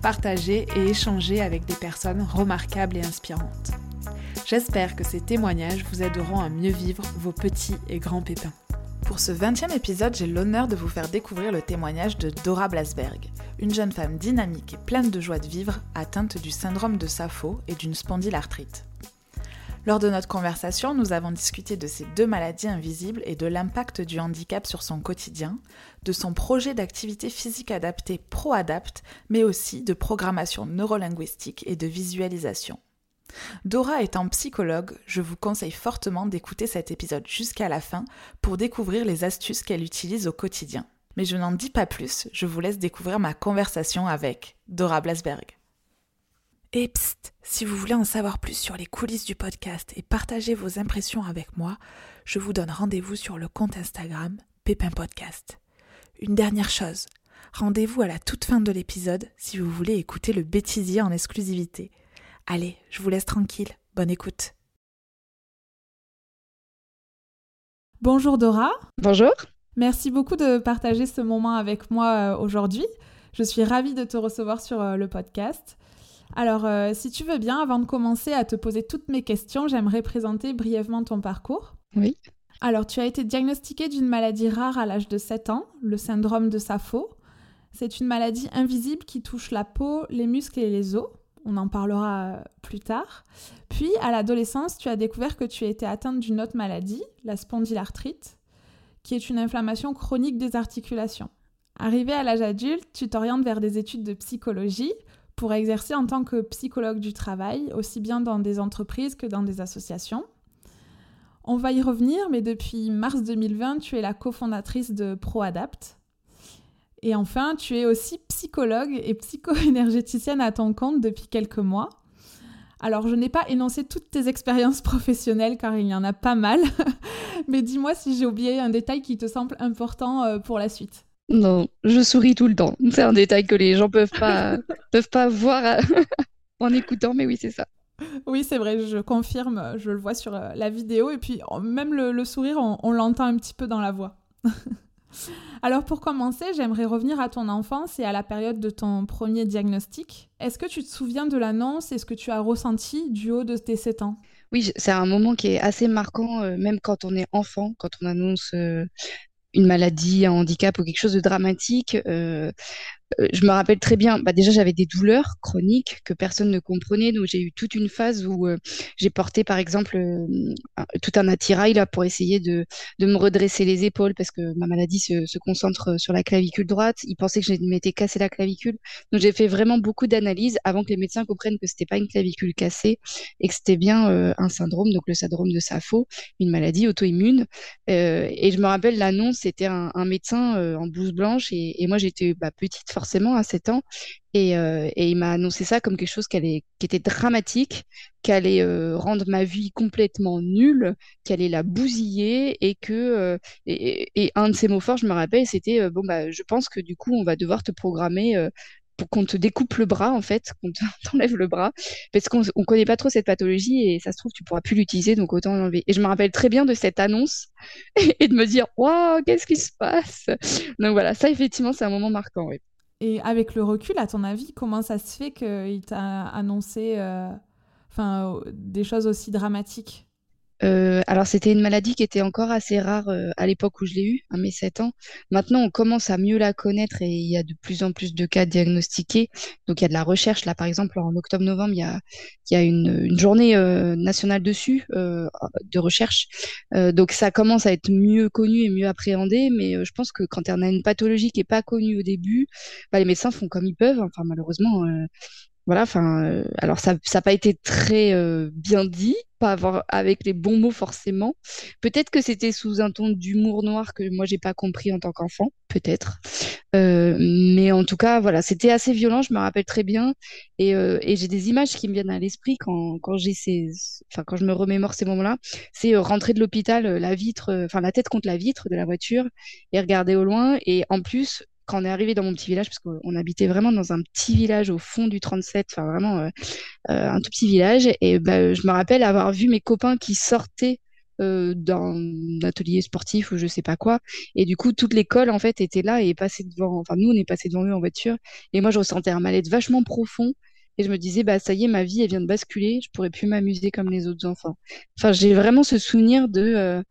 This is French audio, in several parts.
partager et échanger avec des personnes remarquables et inspirantes. J'espère que ces témoignages vous aideront à mieux vivre vos petits et grands pépins. Pour ce 20e épisode, j'ai l'honneur de vous faire découvrir le témoignage de Dora Blasberg, une jeune femme dynamique et pleine de joie de vivre, atteinte du syndrome de Sapho et d'une spondylarthrite. Lors de notre conversation, nous avons discuté de ces deux maladies invisibles et de l'impact du handicap sur son quotidien, de son projet d'activité physique adaptée ProAdapt, mais aussi de programmation neurolinguistique et de visualisation. Dora étant psychologue, je vous conseille fortement d'écouter cet épisode jusqu'à la fin pour découvrir les astuces qu'elle utilise au quotidien. Mais je n'en dis pas plus, je vous laisse découvrir ma conversation avec Dora Blasberg. Et psst, si vous voulez en savoir plus sur les coulisses du podcast et partager vos impressions avec moi, je vous donne rendez-vous sur le compte Instagram Pépin Podcast. Une dernière chose, rendez-vous à la toute fin de l'épisode si vous voulez écouter le bêtisier en exclusivité. Allez, je vous laisse tranquille, bonne écoute. Bonjour Dora. Bonjour. Merci beaucoup de partager ce moment avec moi euh, aujourd'hui. Je suis ravie de te recevoir sur euh, le podcast. Alors, euh, si tu veux bien, avant de commencer à te poser toutes mes questions, j'aimerais présenter brièvement ton parcours. Oui. Alors, tu as été diagnostiquée d'une maladie rare à l'âge de 7 ans, le syndrome de Sapho. C'est une maladie invisible qui touche la peau, les muscles et les os. On en parlera euh, plus tard. Puis, à l'adolescence, tu as découvert que tu étais atteinte d'une autre maladie, la spondylarthrite, qui est une inflammation chronique des articulations. Arrivé à l'âge adulte, tu t'orientes vers des études de psychologie pour exercer en tant que psychologue du travail, aussi bien dans des entreprises que dans des associations. On va y revenir, mais depuis mars 2020, tu es la cofondatrice de ProAdapt. Et enfin, tu es aussi psychologue et psycho-énergéticienne à ton compte depuis quelques mois. Alors, je n'ai pas énoncé toutes tes expériences professionnelles car il y en a pas mal, mais dis-moi si j'ai oublié un détail qui te semble important euh, pour la suite. Non, je souris tout le temps. C'est un détail que les gens peuvent pas peuvent pas voir en écoutant, mais oui, c'est ça. Oui, c'est vrai, je confirme, je le vois sur euh, la vidéo et puis même le, sourire, on, l'entend un petit peu dans la voix. Alors pour commencer, j'aimerais revenir à ton enfance et à la période de ton premier diagnostic. Est-ce que tu te souviens de l'annonce et ce que tu as ressenti du haut de tes 7 ans? Oui, c'est un moment qui est assez marquant, euh, même quand on est enfant, quand on annonce euh, une maladie, un handicap ou quelque chose de dramatique. Euh, je me rappelle très bien, bah déjà j'avais des douleurs chroniques que personne ne comprenait, donc j'ai eu toute une phase où euh, j'ai porté par exemple euh, tout un attirail là pour essayer de, de me redresser les épaules parce que ma maladie se, concentre sur la clavicule droite. Ils pensaient que je m'étais cassé la clavicule, donc j'ai fait vraiment beaucoup d'analyses avant que les médecins comprennent que c'était pas une clavicule cassée et que c'était bien un syndrome, donc le syndrome de Sapho, une maladie auto-immune. et je me rappelle l'annonce, c'était un, médecin en blouse blanche et, et moi j'étais bah, petite forcément à 7 ans. Et, euh, et il m'a annoncé ça comme quelque chose qui, allait, qui était dramatique, qui allait euh, rendre ma vie complètement nulle, qui allait la bousiller et que euh, et, un de ces mots forts, je me rappelle, c'était bon bah je pense que du coup on va devoir te programmer pour qu'on te découpe le bras en fait, qu'on t'enlève le bras, parce qu'on on connaît pas trop cette pathologie et ça se trouve tu pourras plus l'utiliser donc autant l'enlever. Et je me rappelle très bien de cette annonce et, de me dire waouh qu'est-ce qui se passe? Donc voilà ça effectivement c'est un moment marquant. Et avec le recul, à ton avis, comment ça se fait qu'il t'a annoncé euh, des choses aussi dramatiques? Euh, alors, c'était une maladie qui était encore assez rare euh, à l'époque où je l'ai eue, à mes 7 ans. Maintenant, on commence à mieux la connaître et il y a de plus en plus de cas diagnostiqués. Donc, il y a de la recherche. Là, par exemple, en octobre-novembre, il y a, y a une, une journée euh, nationale dessus, euh, de recherche. donc, ça commence à être mieux connu et mieux appréhendé. Mais je pense que quand on a une pathologie qui n'est pas connue au début, bah, les médecins font comme ils peuvent. Enfin, malheureusement, voilà, enfin, euh, alors ça n'a pas été très euh, bien dit, pas avec les bons mots forcément. Peut-être que c'était sous un ton d'humour noir que moi j'ai pas compris en tant qu'enfant, peut-être. Euh, mais en tout cas, voilà, c'était assez violent, je me rappelle très bien, et, et j'ai des images qui me viennent à l'esprit quand, quand j'ai ces, enfin quand je me remémore ces moments-là. C'est rentrer de l'hôpital, la vitre, enfin la tête contre la vitre de la voiture et regarder au loin, et en plus quand on est arrivé dans mon petit village, parce qu'on habitait vraiment dans un petit village au fond du 37, enfin vraiment euh, euh, un tout petit village, et bah, je me rappelle avoir vu mes copains qui sortaient euh, d'un atelier sportif ou je sais pas quoi. Et du coup, toute l'école en fait était là et passait devant. Enfin, nous, on est passé devant eux en voiture. Et moi, je ressentais un mal-être vachement profond. Et je me disais, bah ça y est, ma vie, elle vient de basculer. Je pourrais plus m'amuser comme les autres enfants. Enfin, j'ai vraiment ce souvenir de.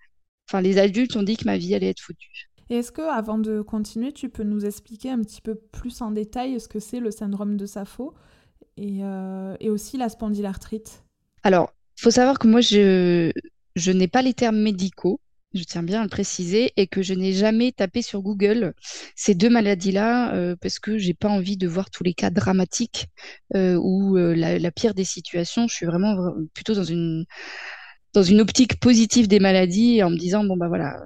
Enfin, les adultes ont dit que ma vie allait être foutue. Et est-ce que, avant de continuer, tu peux nous expliquer un petit peu plus en détail ce que c'est le syndrome de Sapho et, euh, aussi la spondylarthrite? Alors, faut savoir que moi, je, n'ai pas les termes médicaux, je tiens bien à le préciser, et que je n'ai jamais tapé sur Google ces deux maladies-là euh, parce que j'ai pas envie de voir tous les cas dramatiques euh, ou la, la, pire des situations. Je suis vraiment plutôt dans une dans une optique positive des maladies en me disant bon bah voilà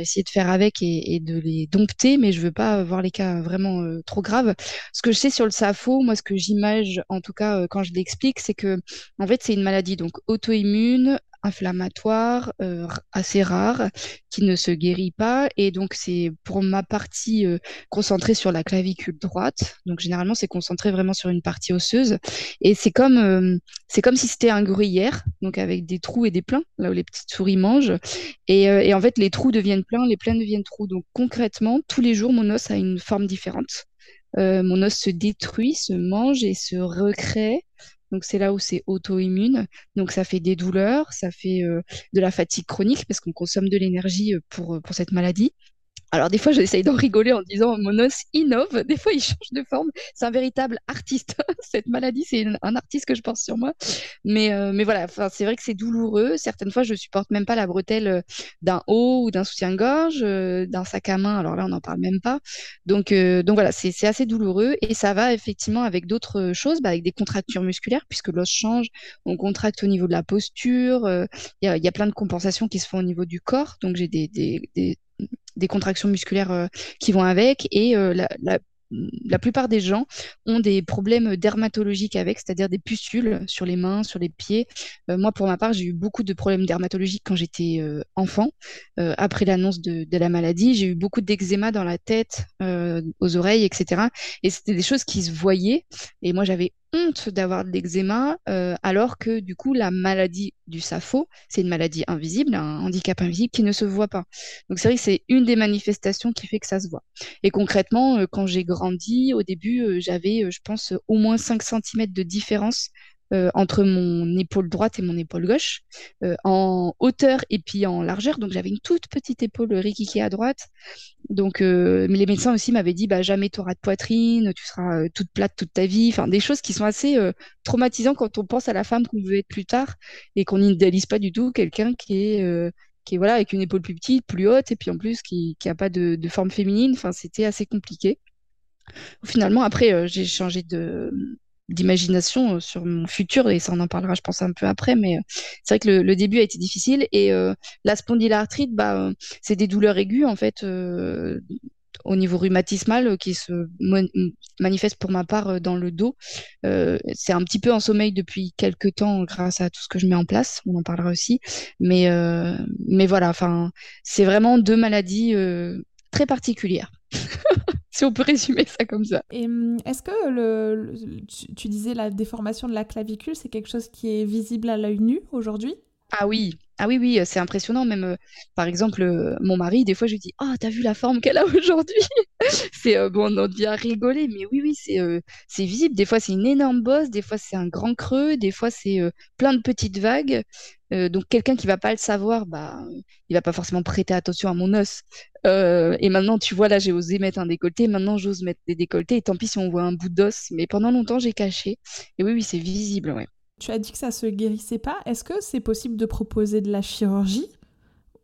essayer de faire avec et, de les dompter, mais je veux pas voir les cas vraiment euh, trop graves. Ce que je sais sur le SAPHO, moi, ce que j'imagine, en tout cas, euh, quand je l'explique, c'est que, en fait, c'est une maladie donc auto-immune inflammatoire euh, assez rare qui ne se guérit pas. Et donc c'est pour ma partie euh, concentré sur la clavicule droite. Donc généralement c'est concentré vraiment sur une partie osseuse. Et c'est comme euh, c'est comme si c'était un gruyère donc avec des trous et des pleins là où les petites souris mangent. Et, et en fait les trous deviennent pleins les pleins deviennent trous. Donc concrètement tous les jours mon os a une forme différente. Mon os se détruit, se mange et se recrée donc c'est là où c'est auto-immune. Donc ça fait des douleurs, ça fait euh, de la fatigue chronique parce qu'on consomme de l'énergie euh, pour, euh, pour cette maladie. Alors des fois, j'essaye d'en rigoler en disant mon os innove. Des fois, il change de forme. C'est un véritable artiste. Cette maladie, c'est un artiste que je pense sur moi. Mais, euh, mais voilà, c'est vrai que c'est douloureux. Certaines fois, je supporte même pas la bretelle euh, d'un haut ou d'un soutien-gorge, euh, d'un sac à main. Alors là, on n'en parle même pas. Donc, donc voilà, c'est assez douloureux et ça va effectivement avec d'autres choses, bah, avec des contractures musculaires puisque l'os change. On contracte au niveau de la posture. Il y, a, y, a, plein de compensations qui se font au niveau du corps. Donc j'ai des, des, des des contractions musculaires euh, qui vont avec et euh, la, la plupart des gens ont des problèmes dermatologiques avec, c'est-à-dire des pustules sur les mains, sur les pieds. Euh, moi, pour ma part, j'ai eu beaucoup de problèmes dermatologiques quand j'étais enfant. Après l'annonce de, la maladie, j'ai eu beaucoup d'eczéma dans la tête, aux oreilles, etc. Et c'était des choses qui se voyaient. Et moi, j'avais honte d'avoir de l'eczéma, alors que du coup, la maladie du SAPHO, c'est une maladie invisible, un handicap invisible qui ne se voit pas. Donc c'est vrai que c'est une des manifestations qui fait que ça se voit. Et concrètement, quand j'ai grandi, au début, euh, j'avais, euh, je pense, au moins 5 cm de différence euh, entre mon épaule droite et mon épaule gauche, en hauteur et puis en largeur. Donc j'avais une toute petite épaule riquiquée à droite. Donc mais les médecins aussi m'avaient dit bah jamais tu auras de poitrine, tu seras toute plate toute ta vie. Enfin des choses qui sont assez traumatisantes quand on pense à la femme qu'on veut être plus tard et qu'on n'idéalise pas du tout quelqu'un qui est qui est voilà avec une épaule plus petite, plus haute et puis en plus qui qui a pas de, de forme féminine. Enfin c'était assez compliqué. Finalement, après, euh, j'ai changé de d'imagination euh, sur mon futur et ça on en parlera je pense un peu après mais euh, c'est vrai que le, début a été difficile et la spondylarthrite bah c'est des douleurs aiguës en fait au niveau rhumatismal qui se manifeste pour ma part dans le dos. C'est un petit peu en sommeil depuis quelques temps grâce à tout ce que je mets en place on en parlera aussi mais mais voilà enfin c'est vraiment deux maladies très particulières si on peut résumer ça comme ça. Et hum, est-ce que le, tu, disais la déformation de la clavicule, c'est quelque chose qui est visible à l'œil nu aujourd'hui? Ah oui, ah oui, oui, c'est impressionnant. Même, euh, par exemple, euh, mon mari, des fois, je lui dis, oh, t'as vu la forme qu'elle a aujourd'hui? C'est euh, bon, on devient rigoler, mais oui, oui, c'est c'est visible. Des fois, c'est une énorme bosse, des fois, c'est un grand creux, des fois, c'est plein de petites vagues. donc, quelqu'un qui va pas le savoir, bah, il va pas forcément prêter attention à mon os. et maintenant, tu vois, là, j'ai osé mettre un décolleté. Maintenant, j'ose mettre des décolletés. Et tant pis si on voit un bout d'os. Mais pendant longtemps, j'ai caché. Et oui, oui, c'est visible. Tu as dit que ça se guérissait pas. Est-ce que c'est possible de proposer de la chirurgie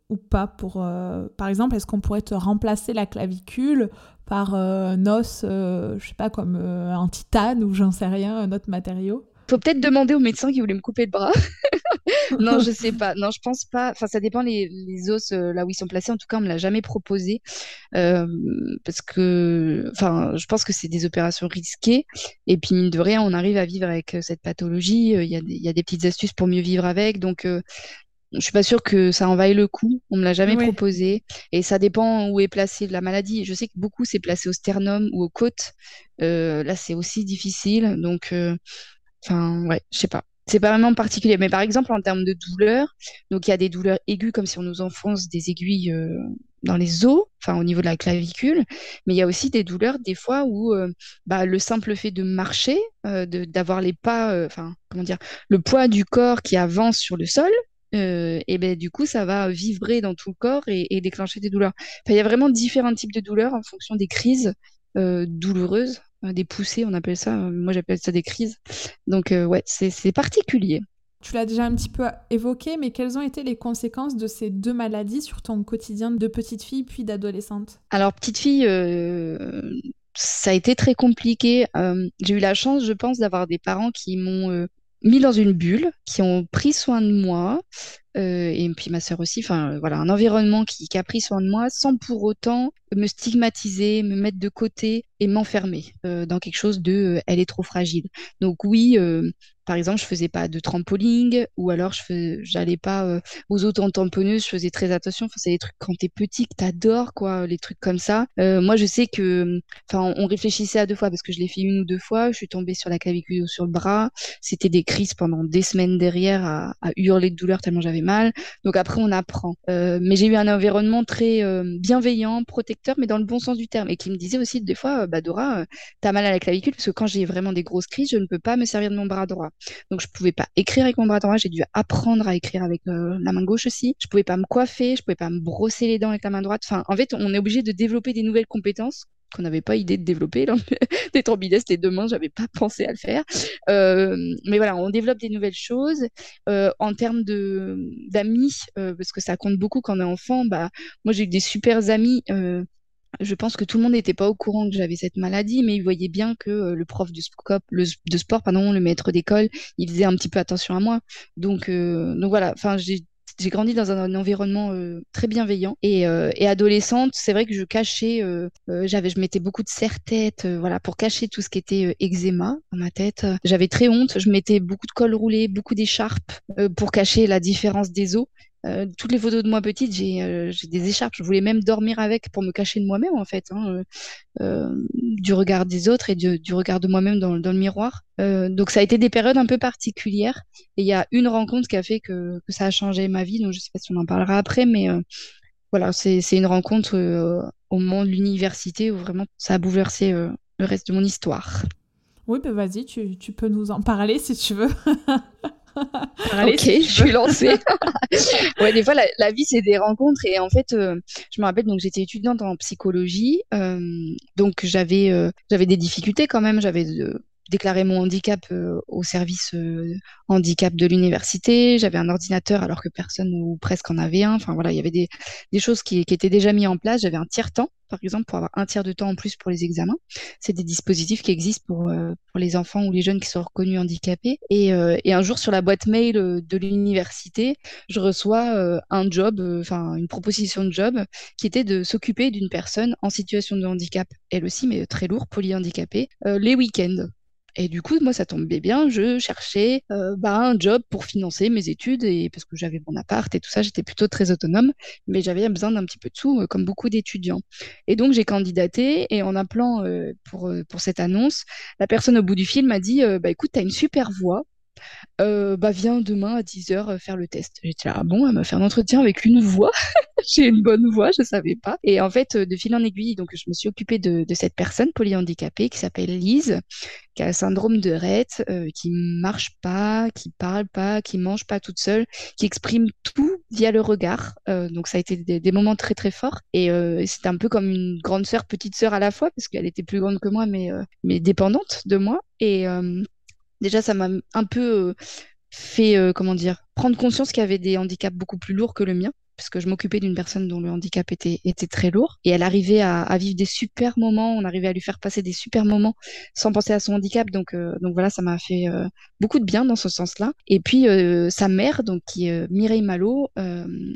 ou pas pour, Par exemple, est-ce qu'on pourrait te remplacer la clavicule par un os, je sais pas, comme un titane ou j'en sais rien, un autre matériau? Faut peut-être demander au médecin qui voulait me couper le bras. non, je sais pas. Non, je pense pas. Enfin, ça dépend les, les os euh, là où ils sont placés. En tout cas, on me l'a jamais proposé euh, parce que, enfin, je pense que c'est des opérations risquées. Et puis mine de rien, on arrive à vivre avec euh, cette pathologie. Il y, a des, y a des petites astuces pour mieux vivre avec. Donc, je suis pas sûre que ça en vaille le coup. On me l'a jamais proposé. Et ça dépend où est placée la maladie. Je sais que beaucoup c'est placé au sternum ou aux côtes. là, c'est aussi difficile. Donc Enfin, ouais, je sais pas. C'est pas vraiment particulier. Mais par exemple, en termes de douleur, donc il y a des douleurs aiguës comme si on nous enfonce des aiguilles euh, dans les os, au niveau de la clavicule. Mais il y a aussi des douleurs des fois où euh, bah, le simple fait de marcher, euh, d'avoir les pas, enfin comment dire, le poids du corps qui avance sur le sol, et ben du coup ça va vibrer dans tout le corps et, déclencher des douleurs. il y a vraiment différents types de douleurs en fonction des crises douloureuses des poussées, on appelle ça. Euh, moi, j'appelle ça des crises. Donc, euh, ouais, c'est particulier. Tu l'as déjà un petit peu évoqué, mais quelles ont été les conséquences de ces deux maladies sur ton quotidien de petite fille puis d'adolescente? Alors, petite fille, ça a été très compliqué. J'ai eu la chance, je pense, d'avoir des parents qui m'ont mis dans une bulle, qui ont pris soin de moi, et puis ma sœur aussi, enfin voilà, un environnement qui, a pris soin de moi sans pour autant me stigmatiser, me mettre de côté et m'enfermer euh, dans quelque chose de euh, elle est trop fragile. Donc oui, euh, par exemple, je faisais pas de trampoline ou alors je j'allais pas aux autres tamponneuses, je faisais très attention. Enfin, c'est des trucs quand t'es petit que t'adores quoi, les trucs comme ça. moi, je sais que, enfin, on réfléchissait à deux fois parce que je l'ai fait une ou deux fois. Je suis tombée sur la clavicule ou sur le bras. C'était des crises pendant des semaines derrière à, à hurler de douleur tellement j'avais Donc après, on apprend. mais j'ai eu un environnement très bienveillant, protecteur mais dans le bon sens du terme, et qui me disait aussi des fois, bah Dora, euh, t'as mal à la clavicule, parce que quand j'ai vraiment des grosses crises, je ne peux pas me servir de mon bras droit. Donc je pouvais pas écrire avec mon bras droit, j'ai dû apprendre à écrire avec euh, la main gauche aussi. Je pouvais pas me coiffer, je pouvais pas me brosser les dents avec la main droite. Enfin, en fait, on est obligé de développer des nouvelles compétences qu'on n'avait pas idée de développer. des trombinestes et deux mains, j'avais pas pensé à le faire. Euh, mais voilà, on développe des nouvelles choses. en termes de d'amis, parce que ça compte beaucoup quand on est enfant, bah, moi j'ai eu des super amis je pense que tout le monde n'était pas au courant que j'avais cette maladie, mais il voyait bien que euh, le prof de, de sport, pardon, le maître d'école, il faisait un petit peu attention à moi. Donc, euh, donc voilà, enfin, j'ai j'ai grandi dans un, environnement euh, très bienveillant et, et adolescente, c'est vrai que je cachais, j'avais, je mettais beaucoup de serre-tête, voilà, pour cacher tout ce qui était eczéma dans ma tête. J'avais très honte, je mettais beaucoup de col roulé, beaucoup d'écharpes pour cacher la différence des os. Euh, toutes les photos de moi petite, euh, j'ai des écharpes. Je voulais même dormir avec pour me cacher de moi-même, en fait, hein, euh, du regard des autres et du, regard de moi-même dans, le miroir. donc, ça a été des périodes un peu particulières. Et il y a une rencontre qui a fait que, ça a changé ma vie. Donc, je ne sais pas si on en parlera après, mais voilà, c'est une rencontre au moment de l'université où vraiment ça a bouleversé le reste de mon histoire. Oui, ben vas-y, tu, tu peux nous en parler si tu veux. ok, je suis lancée. ouais, des fois, la, vie, c'est des rencontres. Et en fait, euh, je me rappelle, donc j'étais étudiante en psychologie. Euh, donc, j'avais euh, j'avais des difficultés quand même. J'avais déclaré mon handicap au service handicap de l'université. J'avais un ordinateur alors que personne ou presque en avait un. Enfin, voilà, il y avait des, des choses qui, qui étaient déjà mises en place. J'avais un tiers-temps par exemple, pour avoir un tiers de temps en plus pour les examens. C'est des dispositifs qui existent pour, euh, pour les enfants ou les jeunes qui sont reconnus handicapés. Et, euh, et un jour, sur la boîte mail euh, de l'université, je reçois un job, enfin une proposition de job, qui était de s'occuper d'une personne en situation de handicap, elle aussi, mais très lourd, polyhandicapée, les week-ends. Et du coup, moi, ça tombait bien. Je cherchais euh, bah, un job pour financer mes études et parce que j'avais mon appart et tout ça, j'étais plutôt très autonome, mais j'avais besoin d'un petit peu de sous, euh, comme beaucoup d'étudiants. Et donc, j'ai candidaté et en appelant euh, pour, pour cette annonce, la personne au bout du fil m'a dit bah, écoute, tu as une super voix. Bah viens demain à 10h faire le test. J'étais là, ah bon, elle m'a fait un entretien avec une voix. J'ai une bonne voix, je savais pas. Et en fait, de fil en aiguille, donc je me suis occupée de, cette personne polyhandicapée qui s'appelle Lise, qui a le syndrome de Rett, euh, qui marche pas, qui parle pas, qui mange pas toute seule, qui exprime tout via le regard. Euh, donc ça a été des, moments très très forts. Et euh, c'était un peu comme une grande sœur, petite sœur à la fois, parce qu'elle était plus grande que moi, mais, mais dépendante de moi. Et déjà, ça m'a un peu fait, comment dire, prendre conscience qu'il y avait des handicaps beaucoup plus lourds que le mien. Puisque je m'occupais d'une personne dont le handicap était, très lourd. Et elle arrivait à, vivre des super moments, on arrivait à lui faire passer des super moments sans penser à son handicap. Donc, euh, voilà, ça m'a fait euh, beaucoup de bien dans ce sens-là. Et puis euh, sa mère, donc qui est Mireille Malo,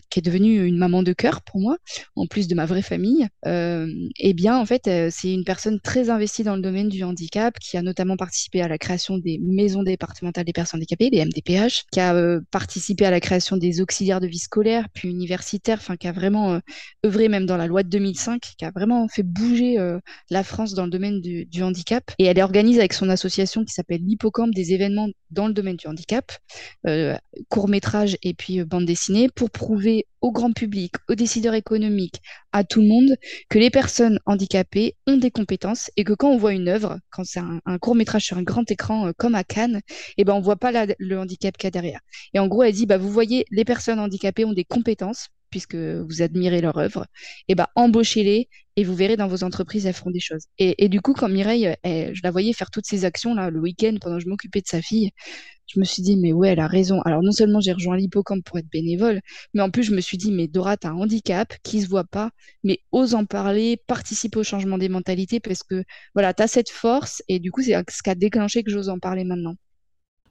qui est devenue une maman de cœur pour moi, en plus de ma vraie famille, eh bien en fait, c'est une personne très investie dans le domaine du handicap, qui a notamment participé à la création des maisons départementales des personnes handicapées, les MDPH, qui a participé à la création des auxiliaires de vie scolaire, puis universitaire, qui a vraiment euh, œuvré même dans la loi de 2005, qui a vraiment fait bouger euh, la France dans le domaine du, handicap. Et elle organise avec son association qui s'appelle l'Hippocampe des événements dans le domaine du handicap, euh, court métrage et puis bande dessinée, pour prouver au grand public, aux décideurs économiques, à tout le monde, que les personnes handicapées ont des compétences et que quand on voit une œuvre, quand c'est un, court métrage sur un grand écran comme à Cannes, eh ben on voit pas le handicap qu'il y a derrière. Et en gros, elle dit, bah, vous voyez, les personnes handicapées ont des compétences puisque vous admirez leur œuvre, et eh ben embauchez-les et vous verrez dans vos entreprises, elles feront des choses. Et, du coup, quand Mireille, je la voyais faire toutes ces actions le week-end pendant que je m'occupais de sa fille, je me suis dit, mais ouais, elle a raison. Alors non seulement j'ai rejoint l'hippocampe pour être bénévole, mais en plus je me suis dit, mais Dora, t'as un handicap qui se voit pas, mais ose en parler, participe au changement des mentalités, parce que voilà, t'as cette force, et du coup, c'est ce qui a déclenché que j'ose en parler maintenant.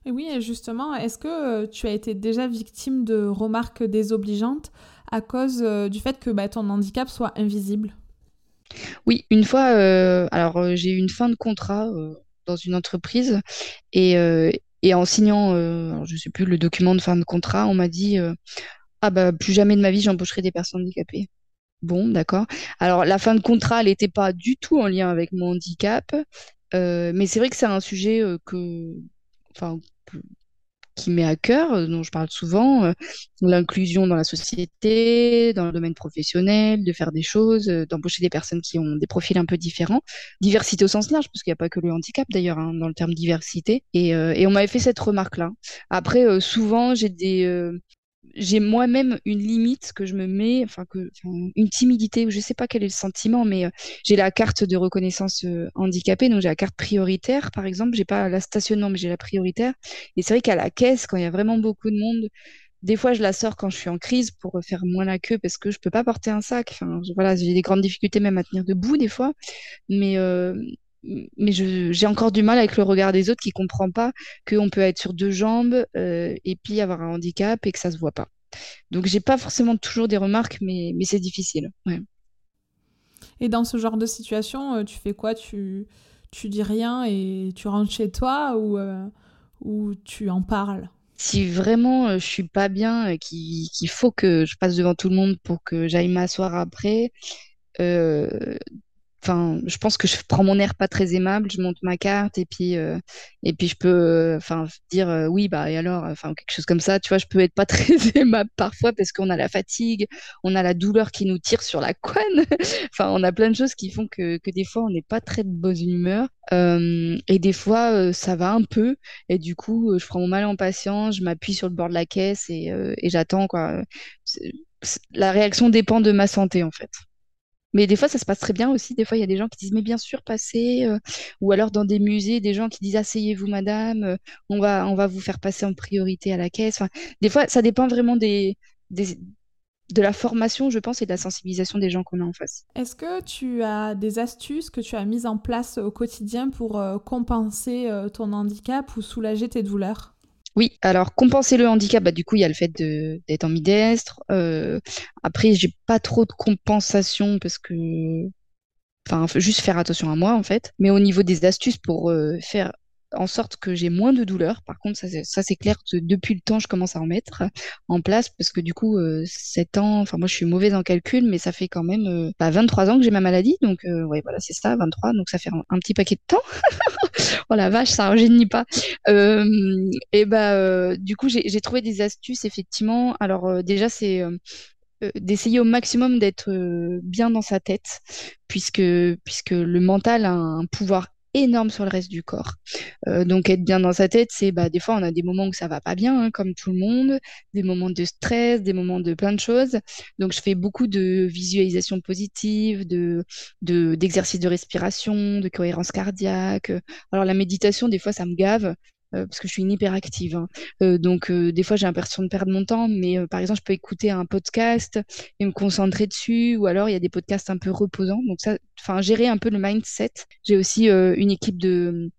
Oui, et justement, est-ce que euh, tu as été déjà victime de remarques désobligeantes à cause euh, du fait que bah, ton handicap soit invisible Oui, une fois, euh, alors j'ai eu une fin de contrat dans une entreprise et, en signant, je ne sais plus, le document de fin de contrat, on m'a dit Ah bah plus jamais de ma vie j'embaucherai des personnes handicapées. Bon, d'accord. Alors la fin de contrat, elle n'était pas du tout en lien avec mon handicap, mais c'est vrai que c'est un sujet que, qui met à cœur, euh, dont je parle souvent, euh, l'inclusion dans la société, dans le domaine professionnel, de faire des choses, euh, d'embaucher des personnes qui ont des profils un peu différents. Diversité au sens large, parce qu'il n'y a pas que le handicap d'ailleurs hein, dans le terme diversité. Et on m'avait fait cette remarque-là. Après, souvent, j'ai des, j'ai moi-même une limite que je me mets, enfin que une timidité, je sais pas quel est le sentiment, mais euh, j'ai la carte de reconnaissance euh, handicapée, donc j'ai la carte prioritaire, par exemple, j'ai pas la stationnement, mais j'ai la prioritaire. Et c'est vrai qu'à la caisse, quand il y a vraiment beaucoup de monde, des fois je la sors quand je suis en crise pour faire moins la queue parce que je peux pas porter un sac. Enfin, voilà, j'ai des grandes difficultés même à tenir debout des fois, mais euh, mais j'ai encore du mal avec le regard des autres qui comprend pas qu'on peut être sur deux jambes euh, et puis avoir un handicap et que ça se voit pas. Donc j'ai pas forcément toujours des remarques, mais, mais c'est difficile. Et dans ce genre de situation, euh, tu fais quoi? Tu, tu dis rien et tu rentres chez toi ou, euh, ou tu en parles? Si vraiment je suis pas bien, qu'il faut que je passe devant tout le monde pour que j'aille m'asseoir après, enfin, je pense que je prends mon air pas très aimable, je monte ma carte et puis euh, et puis je peux euh, enfin dire euh, oui bah et alors enfin quelque chose comme ça, tu vois, je peux être pas très aimable parfois parce qu'on a la fatigue, on a la douleur qui nous tire sur la couenne. enfin, on a plein de choses qui font que que des fois on n'est pas très de bonne humeur et des fois ça va un peu et du coup je prends mon mal en patience, je m'appuie sur le bord de la caisse et et j'attends quoi. La réaction dépend de ma santé en fait. Mais des fois, ça se passe très bien aussi. Des fois, il y a des gens qui disent, mais bien sûr, passez. Euh, ou alors dans des musées, des gens qui disent, asseyez-vous, madame, euh, on va, on va vous faire passer en priorité à la caisse. Des fois, ça dépend vraiment de la formation, je pense, et de la sensibilisation des gens qu'on a en face. Est-ce que tu as des astuces que tu as mises en place au quotidien pour euh, compenser ton handicap ou soulager tes douleurs? Oui, alors compenser le handicap, bah, du coup, il y a le fait d'être ambidestre. Euh, après, j'ai pas trop de compensation parce que. Enfin, juste faire attention à moi, en fait. Mais au niveau des astuces pour euh, faire en sorte que j'ai moins de douleur. Par contre, ça, c'est clair que depuis le temps, je commence à en mettre en place parce que du coup, euh, 7 ans, enfin, moi, je suis mauvaise en calcul, mais ça fait quand même euh, bah, 23 ans que j'ai ma maladie. Donc, euh, ouais, voilà, c'est ça, 23. Donc, ça fait un, petit paquet de temps. oh la vache, ça rajeunit pas. Euh, et bah, euh, du coup, j'ai trouvé des astuces, effectivement. Alors, déjà, c'est d'essayer au maximum d'être bien dans sa tête, puisque, puisque le mental a un pouvoir énorme sur le reste du corps. Euh, donc être bien dans sa tête, c'est bah, des fois on a des moments où ça va pas bien, hein, comme tout le monde, des moments de stress, des moments de plein de choses. Donc je fais beaucoup de visualisation positive, de d'exercices de, respiration, de cohérence cardiaque. Alors la méditation, des fois ça me gave parce que je suis une hyperactive. Hein. donc, des fois, j'ai l'impression de perdre mon temps, mais par exemple, je peux écouter un podcast et me concentrer dessus, ou alors il y a des podcasts un peu reposants. Donc, ça, enfin, gérer un peu le mindset. J'ai aussi une équipe de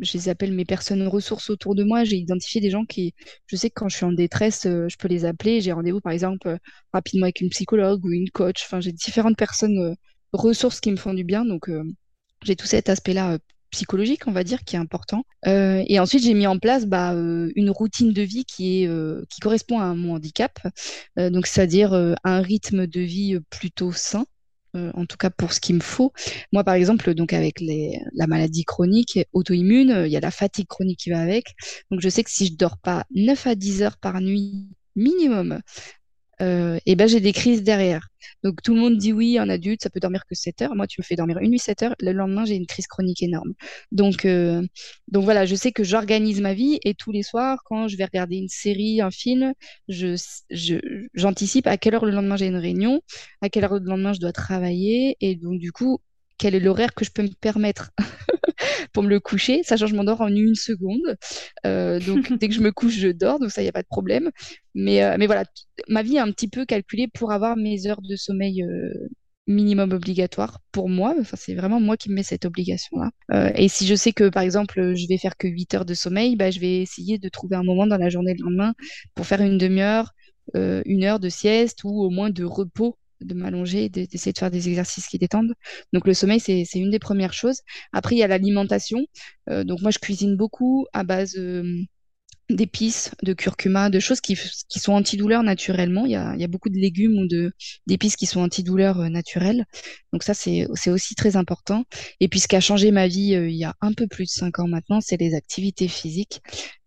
je les appelle mes personnes ressources autour de moi. J'ai identifié des gens qui, je sais que quand je suis en détresse, euh, je peux les appeler. J'ai rendez-vous, par exemple, euh, rapidement avec une psychologue ou une coach. Enfin, j'ai différentes personnes euh, ressources qui me font du bien. Donc, j'ai tout cet aspect-là psychologique, on va dire, qui est important. et ensuite, j'ai mis en place bah, une routine de vie qui, est, qui correspond à mon handicap. donc, c'est-à-dire un rythme de vie plutôt sain. Euh, en tout cas pour ce qu'il me faut. Moi, par exemple, donc avec la maladie chronique auto-immune, euh, il y a la fatigue chronique qui va avec. Donc, je sais que si je dors pas 9 à 10 heures par nuit minimum, euh, et ben j'ai des crises derrière. Donc tout le monde dit oui, un adulte, ça peut dormir que 7 heures. Moi, tu me fais dormir une nuit 7 heures, le lendemain, j'ai une crise chronique énorme. Donc, euh, donc voilà, je sais que j'organise ma vie et tous les soirs, quand je vais regarder une série, un film, je, j'anticipe à quelle heure le lendemain j'ai une réunion, à quelle heure le lendemain je dois travailler et donc du coup, quel est l'horaire que je peux me permettre pour me le coucher, sachant que je m'endors en une seconde. Euh, donc dès que je me couche, je dors, donc ça, il n'y a pas de problème. Mais, euh, mais voilà, ma vie est un petit peu calculée pour avoir mes heures de sommeil euh, minimum obligatoire pour moi. Enfin, c'est vraiment moi qui me mets cette obligation-là. et si je sais que, par exemple, je vais faire que 8 heures de sommeil, bah, je vais essayer de trouver un moment dans la journée de lendemain pour faire une demi-heure, une heure de sieste ou au moins de repos de m'allonger, d'essayer de faire des exercices qui détendent. Donc le sommeil, c'est une des premières choses. Après, il y a l'alimentation. Euh, donc moi, je cuisine beaucoup à base euh, d'épices, de curcuma, de choses qui, qui sont antidouleurs naturellement. Il y a, beaucoup de légumes ou d'épices qui sont antidouleurs euh, naturelles. Donc ça, c'est aussi très important. Et puis ce qui a changé ma vie il y a un peu plus de cinq ans maintenant, c'est les activités physiques.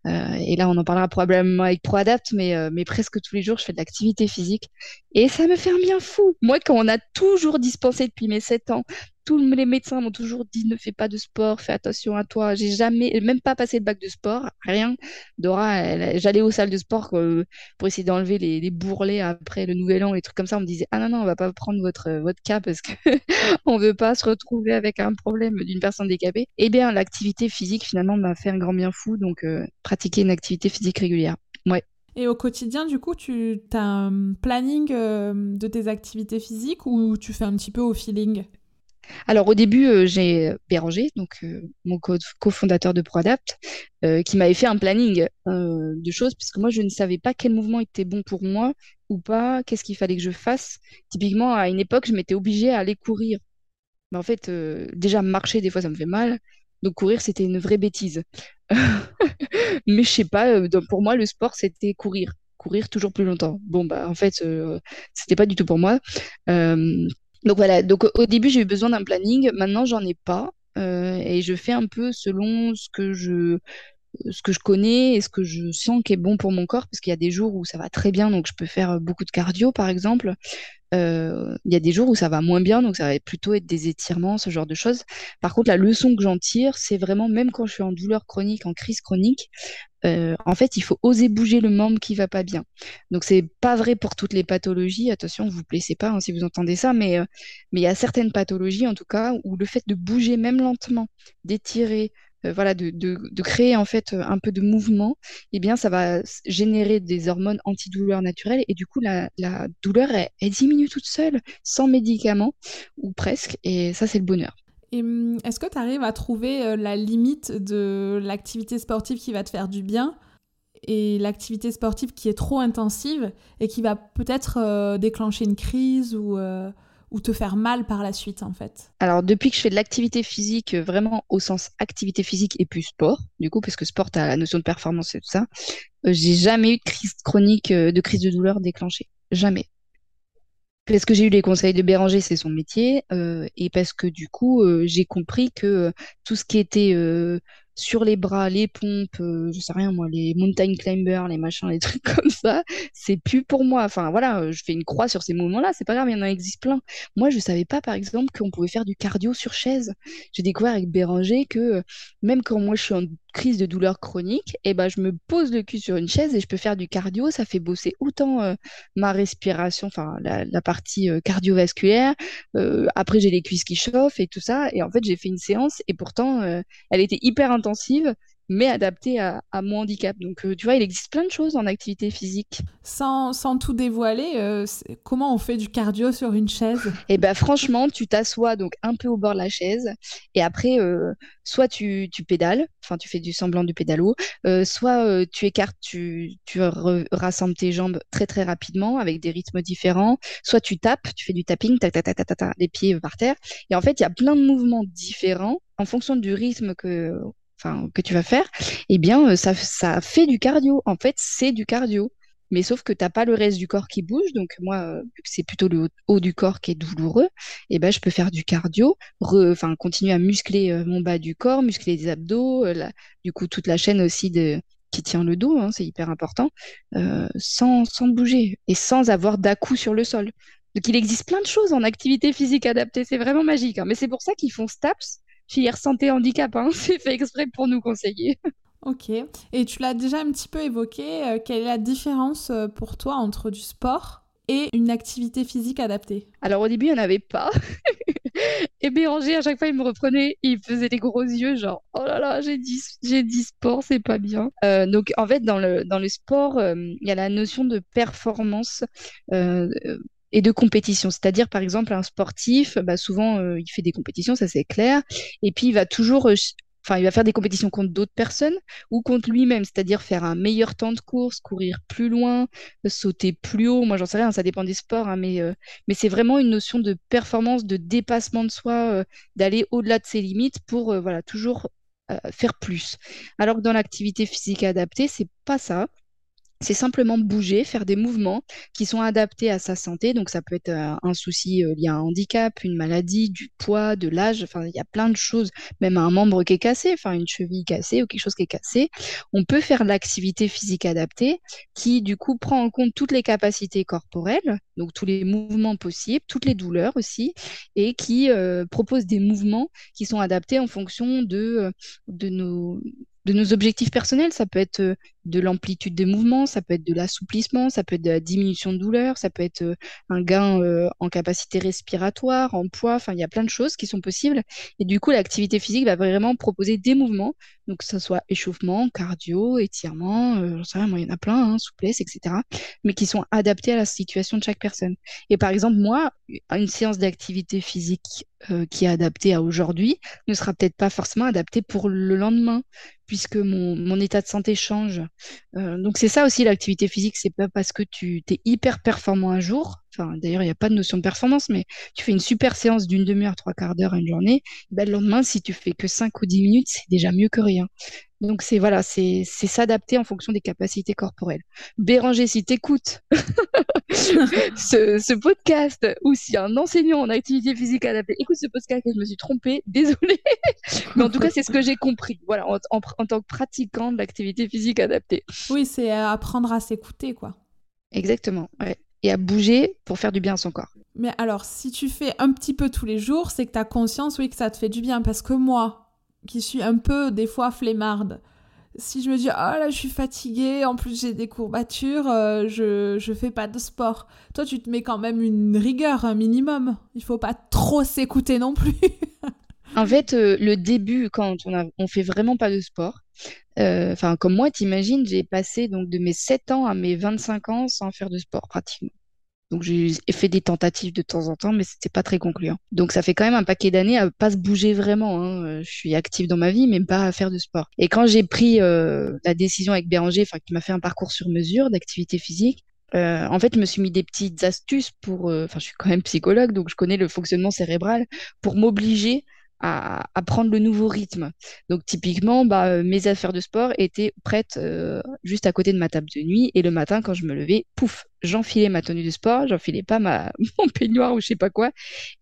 Euh, et là, on en parlera probablement avec ProAdapt, mais, euh, mais presque tous les jours, je fais de l'activité physique. Et ça me fait un bien fou. Moi, quand on a toujours dispensé depuis mes 7 ans, tous les médecins m'ont toujours dit ne fais pas de sport, fais attention à toi. J'ai jamais, même pas passé le bac de sport, rien. Dora, j'allais aux salles de sport euh, pour essayer d'enlever les, les, bourrelets après le nouvel an, les trucs comme ça. On me disait ah non non, on va pas prendre votre votre cas parce que on veut pas se retrouver avec un problème d'une personne décapée. Eh bien, l'activité physique finalement m'a fait un grand bien fou. Donc pratiquer une activité physique régulière. Ouais. Et au quotidien, du coup, tu as un planning euh, de tes activités physiques ou tu fais un petit peu au feeling? Alors au début, euh, j'ai Béranger, donc euh, mon cofondateur de ProAdapt, qui m'avait fait un planning de choses, puisque moi je ne savais pas quel mouvement était bon pour moi ou pas, qu'est-ce qu'il fallait que je fasse. Typiquement, à une époque, je m'étais obligée à aller courir. Mais en fait, déjà marcher, des fois, ça me fait mal. Donc courir, c'était une vraie bêtise. Mais je sais pas, euh, pour moi, le sport, c'était courir. Courir toujours plus longtemps. Bon, bah, en fait, euh, c'était pas du tout pour moi. Euh, donc voilà, donc au début, j'ai eu besoin d'un planning. Maintenant, j'en ai pas. et je fais un peu selon ce que je ce que je connais et ce que je sens qui est bon pour mon corps, parce qu'il y a des jours où ça va très bien, donc je peux faire beaucoup de cardio, par exemple. Euh, il y a des jours où ça va moins bien, donc ça va plutôt être des étirements, ce genre de choses. Par contre, la leçon que j'en tire, c'est vraiment, même quand je suis en douleur chronique, en crise chronique, euh, en fait, il faut oser bouger le membre qui va pas bien. Donc, c'est pas vrai pour toutes les pathologies. Attention, vous blessez pas hein, si vous entendez ça, mais euh, mais il y a certaines pathologies, en tout cas, où le fait de bouger même lentement, d'étirer, euh, voilà, de, de, créer en fait un peu de mouvement, eh bien, ça va générer des hormones antidouleurs naturelles et du coup, la, douleur, elle, diminue toute seule, sans médicaments ou presque, et ça, c'est le bonheur. Hum, est-ce que tu arrives à trouver euh, la limite de l'activité sportive qui va te faire du bien et l'activité sportive qui est trop intensive et qui va peut-être euh, déclencher une crise ou ou te faire mal par la suite en fait Alors depuis que je fais de l'activité physique, euh, vraiment au sens activité physique et plus sport, du coup parce que sport a la notion de performance et tout ça, euh, j'ai jamais eu de crise chronique, euh, de crise de douleur déclenchée, jamais. Parce que j'ai eu les conseils de Béranger, c'est son métier, et parce que du coup j'ai compris que tout ce qui était sur les bras, les pompes, euh, je sais rien moi, les mountain climbers, les machins, les trucs comme ça, c'est plus pour moi. Enfin voilà, euh, je fais une croix sur ces mouvements-là, c'est pas grave, il y en existe plein. Moi, je savais pas par exemple qu'on pouvait faire du cardio sur chaise. J'ai découvert avec Béranger que euh, même quand moi je suis en crise de douleur chronique, eh ben je me pose le cul sur une chaise et je peux faire du cardio, ça fait bosser autant ma respiration, enfin la, partie cardiovasculaire. après j'ai les cuisses qui chauffent et tout ça, et en fait j'ai fait une séance et pourtant elle était hyper intense mais adapté à, mon handicap. Donc, tu vois, il existe plein de choses en activité physique. Sans, sans tout dévoiler, comment on fait du cardio sur une chaise? Eh ben, franchement, tu t'assois donc un peu au bord de la chaise, et après, soit tu, tu pédales, enfin, tu fais du semblant du pédalo, soit tu écartes, tu, tu rassembles tes jambes très très rapidement avec des rythmes différents, soit tu tapes, tu fais du tapping, tac, tac, tac, tac, tac, les pieds par terre. Et en fait, il y a plein de mouvements différents en fonction du rythme que, enfin, que tu vas faire. Eh bien, euh, ça, ça fait du cardio. En fait, c'est du cardio. Mais sauf que tu n'as pas le reste du corps qui bouge. Donc, moi, euh, c'est plutôt le haut, du corps qui est douloureux, eh ben, je peux faire du cardio, enfin, continuer à muscler euh, mon bas du corps, muscler les abdos, du coup, toute la chaîne aussi de, qui tient le dos, hein, c'est hyper important, sans, sans bouger et sans avoir d'à-coup sur le sol. Donc il existe plein de choses en activité physique adaptée, c'est vraiment magique. Hein. Mais c'est pour ça qu'ils font STAPS, filière santé handicap, hein. c'est fait exprès pour nous conseiller. Ok, et tu l'as déjà un petit peu évoqué, euh, quelle est la différence euh, pour toi entre du sport et une activité physique adaptée? Alors au début, il n'y en avait pas. et Béranger, à chaque fois, il me reprenait, il faisait des gros yeux, genre oh là là, j'ai dit, j'ai dit sport, c'est pas bien. Euh, donc en fait, dans le, dans le sport, il y a la notion de performance et de compétition. C'est-à-dire, par exemple, un sportif, bah, souvent, euh, il fait des compétitions, ça c'est clair, et puis il va toujours, euh, enfin, il va faire des compétitions contre d'autres personnes ou contre lui-même, c'est-à-dire faire un meilleur temps de course, courir plus loin, sauter plus haut. Moi, j'en sais rien, ça dépend des sports, hein, mais, euh, mais c'est vraiment une notion de performance, de dépassement de soi, d'aller au-delà de ses limites pour, voilà, toujours faire plus. Alors que dans l'activité physique adaptée, c'est pas ça c'est simplement bouger, faire des mouvements qui sont adaptés à sa santé. Donc ça peut être euh, un souci euh, lié à un handicap, une maladie, du poids, de l'âge. Enfin, il y a plein de choses, même un membre qui est cassé, enfin une cheville cassée ou quelque chose qui est cassé. On peut faire l'activité physique adaptée qui du coup prend en compte toutes les capacités corporelles, donc tous les mouvements possibles, toutes les douleurs aussi, et qui euh, propose des mouvements qui sont adaptés en fonction de, nos de nos objectifs personnels. Ça peut être de l'amplitude des mouvements, ça peut être de l'assouplissement, ça peut être de la diminution de douleur, ça peut être euh, un gain euh, en capacité respiratoire, en poids. Enfin, il y a plein de choses qui sont possibles. Et du coup, l'activité physique va vraiment proposer des mouvements, donc que ce soit échauffement, cardio, étirement, euh, sais rien, il y en a plein, hein, souplesse, etc., mais qui sont adaptés à la situation de chaque personne. Et par exemple, moi, une séance d'activité physique qui est adaptée à aujourd'hui ne sera peut-être pas forcément adaptée pour le lendemain, puisque mon état de santé change. Euh, donc c'est ça aussi l'activité physique, c'est pas parce que tu es hyper performant un jour, enfin d'ailleurs il n'y a pas de notion de performance, mais tu fais une super séance d'une demi-heure, trois quarts d'heure une journée, ben, le lendemain si tu fais que 5 ou 10 minutes, c'est déjà mieux que rien. Donc c'est voilà, c'est s'adapter en fonction des capacités corporelles. Béranger, si tu écoutes ce, podcast ou si un enseignant en activité physique adaptée écoute ce podcast et je me suis trompée, désolée. Mais en tout cas, c'est ce que j'ai compris. Voilà, en, en tant que pratiquant de l'activité physique adaptée. Oui, c'est apprendre à s'écouter, quoi. Exactement, ouais. Et à bouger pour faire du bien à son corps. Mais alors, si tu fais un petit peu tous les jours, c'est que tu as conscience, oui, que ça te fait du bien. Parce que moi, qui suis un peu des fois flemmarde. Si je me dis, oh là, je suis fatiguée, en plus j'ai des courbatures, euh, je, je fais pas de sport. Toi, tu te mets quand même une rigueur, un minimum. Il faut pas trop s'écouter non plus. en fait, euh, le début, quand on, on fait vraiment pas de sport, euh, enfin, comme moi, t'imagines, j'ai passé donc de mes 7 ans à mes 25 ans sans faire de sport pratiquement. Donc j'ai fait des tentatives de temps en temps, mais c'était pas très concluant. Donc ça fait quand même un paquet d'années à pas se bouger vraiment. Hein. Euh, je suis active dans ma vie, mais pas à faire de sport. Et quand j'ai pris euh, la décision avec Béranger, enfin qui m'a fait un parcours sur mesure d'activité physique, euh, en fait, je me suis mis des petites astuces pour. Enfin, je suis quand même psychologue, donc je connais le fonctionnement cérébral pour m'obliger à, à, prendre le nouveau rythme. Donc typiquement, bah, mes affaires de sport étaient prêtes juste à côté de ma table de nuit et le matin quand je me levais, pouf, j'enfilais ma tenue de sport, j'enfilais pas ma, mon peignoir ou je sais pas quoi.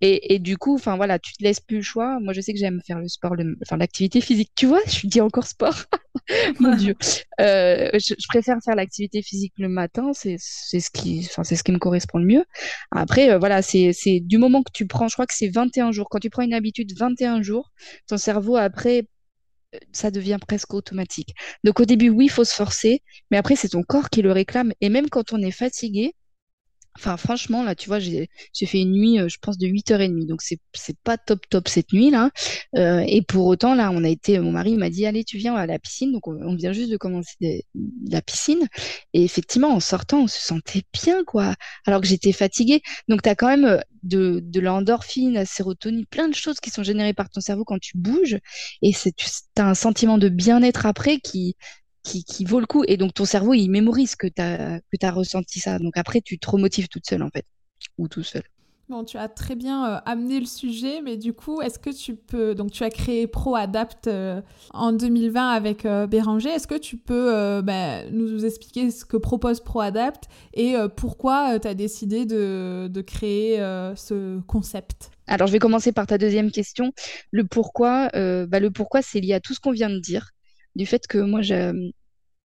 Et, et du coup, enfin voilà, tu te laisses plus le choix. Moi, je sais que j'aime faire le sport, enfin l'activité physique. Tu vois, je dis encore sport. Mon Dieu. Euh, je, je, préfère faire l'activité physique le matin, c'est ce qui, enfin c'est ce qui me correspond le mieux. Après, euh, voilà, c'est du moment que tu prends, je crois que c'est 21 jours. Quand tu prends une habitude 21 jours, ton cerveau après ça devient presque automatique. Donc au début, oui, il faut se forcer, mais après, c'est ton corps qui le réclame. Et même quand on est fatigué, Enfin, franchement, là, tu vois, j'ai fait une nuit, euh, je pense, de 8h30. Donc, c'est pas top, top cette nuit-là. Euh, et pour autant, là, on a été, mon mari m'a dit, allez, tu viens à la piscine. Donc, on, vient juste de commencer la piscine. Et effectivement, en sortant, on se sentait bien, quoi. Alors que j'étais fatiguée. Donc, tu as quand même euh, de, de l'endorphine, la sérotonine, plein de choses qui sont générées par ton cerveau quand tu bouges. Et tu as un sentiment de bien-être après qui, qui, vaut le coup. Et donc, ton cerveau, il mémorise que tu as, que as ressenti ça. Donc, après, tu te remotives toute seule, en fait, ou tout seul. Bon, tu as très bien euh, amené le sujet, mais du coup, est-ce que tu peux... Donc, tu as créé ProAdapt euh, en 2020 avec euh, Béranger. Est-ce que tu peux ben, nous expliquer ce que propose ProAdapt et pourquoi tu as décidé de, de créer ce concept? Alors, je vais commencer par ta deuxième question. Le pourquoi, bah, le pourquoi, c'est lié à tout ce qu'on vient de dire du fait que moi,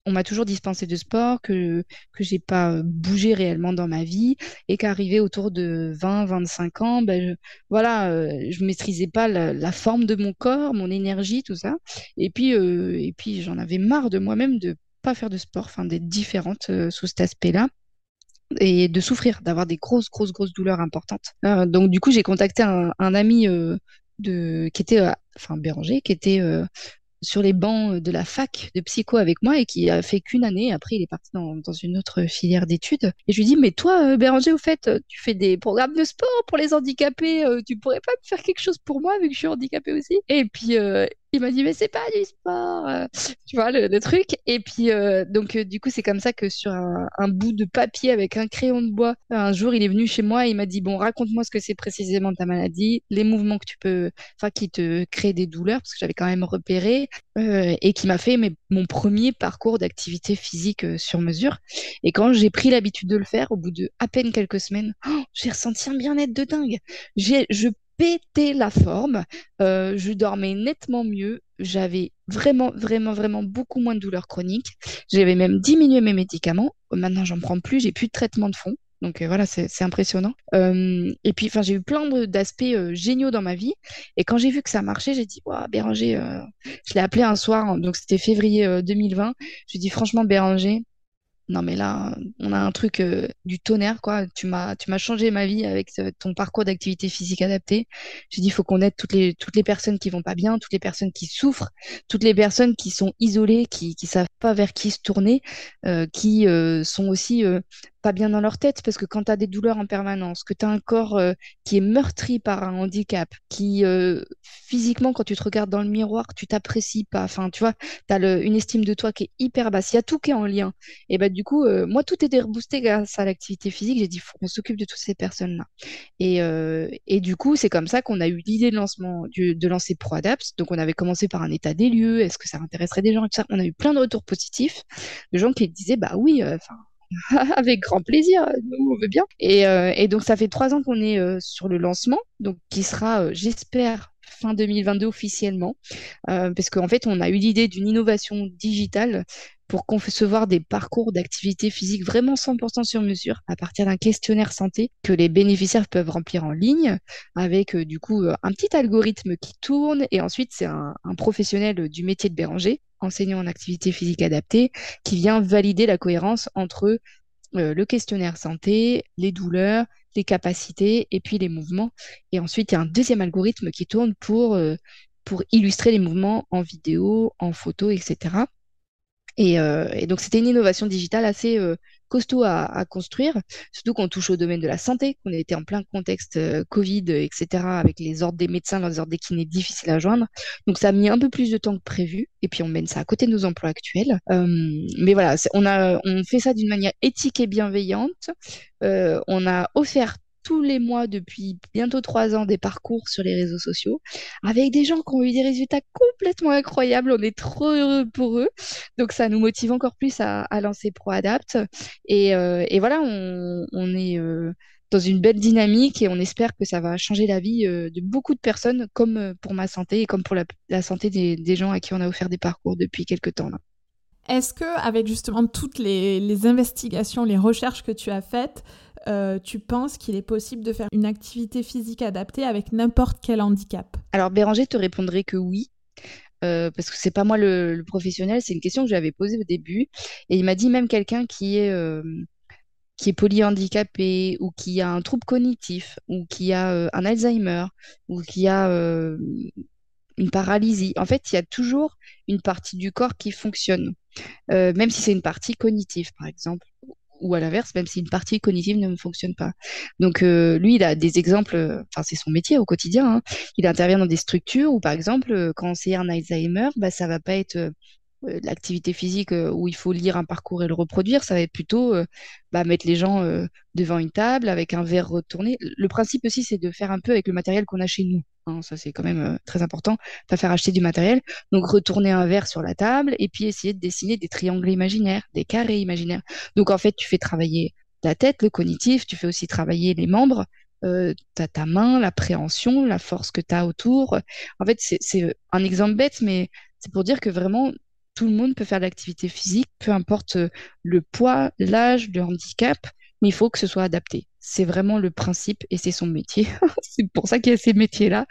on m'a toujours dispensé de sport, que que j'ai pas euh, bougé réellement dans ma vie et qu'arrivé autour de 20-25 ans, ben je, voilà, euh, je maîtrisais pas la, forme de mon corps, mon énergie, tout ça. Et puis euh, et puis j'en avais marre de moi-même de pas faire de sport, enfin d'être différente sous cet aspect-là et de souffrir, d'avoir des grosses grosses grosses douleurs importantes. donc du coup, j'ai contacté un, ami de qui était enfin Béranger qui était sur les bancs de la fac de psycho avec moi et qui a fait qu'une année. Après, il est parti dans, une autre filière d'études. Et je lui dis, mais toi, euh, Béranger, au fait, tu fais des programmes de sport pour les handicapés. Euh, tu pourrais pas me faire quelque chose pour moi vu que je suis handicapée aussi? Et puis, euh, il m'a dit, mais c'est pas du sport, euh, tu vois, le, truc. Et puis, euh, donc, euh, du coup, c'est comme ça que sur un, bout de papier avec un crayon de bois, un jour, il est venu chez moi et il m'a dit, bon, raconte-moi ce que c'est précisément ta maladie, les mouvements que tu peux, enfin, qui te créent des douleurs, parce que j'avais quand même repéré, et qui m'a fait mon premier parcours d'activité physique sur mesure. Et quand j'ai pris l'habitude de le faire, au bout de à peine quelques semaines, oh, j'ai ressenti un bien-être de dingue. Je péter la forme. Euh, je dormais nettement mieux. J'avais vraiment, vraiment, vraiment beaucoup moins de douleurs chroniques. J'avais même diminué mes médicaments. Maintenant, j'en prends plus. J'ai plus de traitement de fond. Donc euh, voilà, c'est impressionnant. Euh, et puis, enfin, j'ai eu plein d'aspects géniaux dans ma vie. Et quand j'ai vu que ça marchait, j'ai dit, waouh, Béranger, je l'ai appelé un soir, donc c'était février 2020. Je lui ai dit, franchement, Béranger, non mais là, on a un truc euh, du tonnerre, quoi. Tu m'as, tu m'as changé ma vie avec ton parcours d'activité physique adaptée. J'ai dit, il faut qu'on aide toutes les, toutes les personnes qui vont pas bien, toutes les personnes qui souffrent, toutes les personnes qui sont isolées, qui, qui savent pas vers qui se tourner, euh, qui euh, sont aussi pas bien dans leur tête parce que quand tu as des douleurs en permanence, que tu as un corps euh, qui est meurtri par un handicap, qui euh, physiquement, quand tu te regardes dans le miroir, tu t'apprécies pas, enfin, tu vois, tu as une estime de toi qui est hyper basse, il y a tout qui est en lien. Et bah, du coup, euh, moi, tout était reboosté grâce à l'activité physique. J'ai dit, faut qu'on s'occupe de toutes ces personnes-là. Et, et, du coup, c'est comme ça qu'on a eu l'idée de lancement, de lancer ProAdapt. Donc, on avait commencé par un état des lieux, est-ce que ça intéresserait des gens. On a eu plein de retours positifs de gens qui disaient, bah oui, enfin, Avec grand plaisir, nous on veut bien. Et, euh, donc ça fait trois ans qu'on est euh, sur le lancement, donc qui sera, euh, j'espère, fin 2022 officiellement, parce qu'en fait on a eu l'idée d'une innovation digitale pour concevoir des parcours d'activité physique vraiment 100% sur mesure à partir d'un questionnaire santé que les bénéficiaires peuvent remplir en ligne avec du coup un petit algorithme qui tourne et ensuite c'est un, un professionnel du métier de Béranger enseignant en activité physique adaptée, qui vient valider la cohérence entre euh, le questionnaire santé, les douleurs, les capacités et puis les mouvements. Et ensuite, il y a un deuxième algorithme qui tourne pour, euh, illustrer les mouvements en vidéo, en photo, etc. Et, euh, et donc, c'était une innovation digitale assez costaud à, construire, surtout qu'on touche au domaine de la santé, qu'on était en plein contexte euh, Covid, etc., avec les ordres des médecins, les ordres des kinés difficiles à joindre. Donc ça a mis un peu plus de temps que prévu, et puis on mène ça à côté de nos emplois actuels. Euh, mais voilà, on, a, on fait ça d'une manière éthique et bienveillante. Euh, on a offert tous les mois depuis bientôt trois ans des parcours sur les réseaux sociaux avec des gens qui ont eu des résultats complètement incroyables. On est trop heureux pour eux. Donc ça nous motive encore plus à, lancer ProAdapt. Et, euh, et voilà, on, est euh, dans une belle dynamique et on espère que ça va changer la vie euh, de beaucoup de personnes, comme pour ma santé et comme pour la, santé des, gens à qui on a offert des parcours depuis quelques temps. Là. Est-ce que, avec justement toutes les, les, investigations, les recherches que tu as faites, euh, tu penses qu'il est possible de faire une activité physique adaptée avec n'importe quel handicap Alors Béranger te répondrait que oui. Euh, parce que c'est pas moi le, professionnel, c'est une question que j'avais posée au début. Et il m'a dit même quelqu'un qui est euh, qui est polyhandicapé ou qui a un trouble cognitif ou qui a un Alzheimer ou qui a une paralysie, en fait, il y a toujours une partie du corps qui fonctionne, même si c'est une partie cognitive, par exemple, ou à l'inverse, même si une partie cognitive ne fonctionne pas. Donc, lui, il a des exemples, enfin, c'est son métier au quotidien. Hein. Il intervient dans des structures où, par exemple, quand c'est un Alzheimer, bah, ça va pas être euh, l'activité physique euh, où il faut lire un parcours et le reproduire, ça va être plutôt euh, bah, mettre les gens devant une table avec un verre retourné. Le principe aussi, c'est de faire un peu avec le matériel qu'on a chez nous. Hein, ça, c'est quand même très important, pas faire acheter du matériel. Donc, retourner un verre sur la table et puis essayer de dessiner des triangles imaginaires, des carrés imaginaires. Donc, en fait, tu fais travailler la tête, le cognitif, tu fais aussi travailler les membres. Euh, ta main, l'appréhension, la force que tu as autour. En fait, c'est un exemple bête, mais c'est pour dire que vraiment, tout le monde peut faire de l'activité physique, peu importe euh, le poids, l'âge, le handicap, mais il faut que ce soit adapté. C'est vraiment le principe et c'est son métier. c'est pour ça qu'il y a ces métiers-là.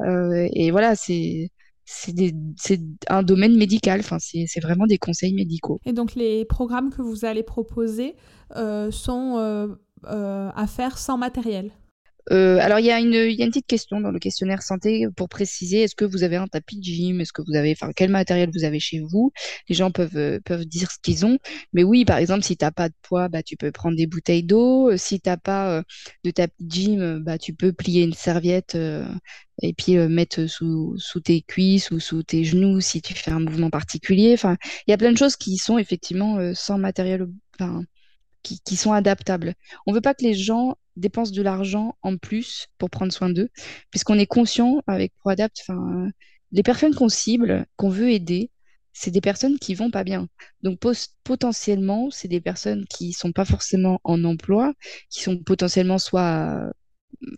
Euh, et voilà, c'est c'est un domaine médical, c'est vraiment des conseils médicaux. Et donc les programmes que vous allez proposer euh, sont à faire sans matériel? Euh, alors, il y, a une, y a une petite question dans le questionnaire santé pour préciser est-ce que vous avez un tapis de gym? Est-ce que vous avez, enfin, quel matériel vous avez chez vous? Les gens peuvent, euh, peuvent dire ce qu'ils ont. Mais oui, par exemple, si tu n'as pas de poids, bah, tu peux prendre des bouteilles d'eau. Euh, si tu n'as pas de tapis de gym, bah, tu peux plier une serviette et puis mettre sous, sous tes cuisses ou sous tes genoux si tu fais un mouvement particulier. Enfin, il y a plein de choses qui sont effectivement sans matériel. Enfin, qui, qui, sont adaptables. On ne veut pas que les gens dépensent de l'argent en plus pour prendre soin d'eux, puisqu'on est conscient avec ProAdapt, enfin, les personnes qu'on cible, qu'on veut aider, c'est des personnes qui vont pas bien. Donc potentiellement, c'est des personnes qui sont pas forcément en emploi, qui sont potentiellement soit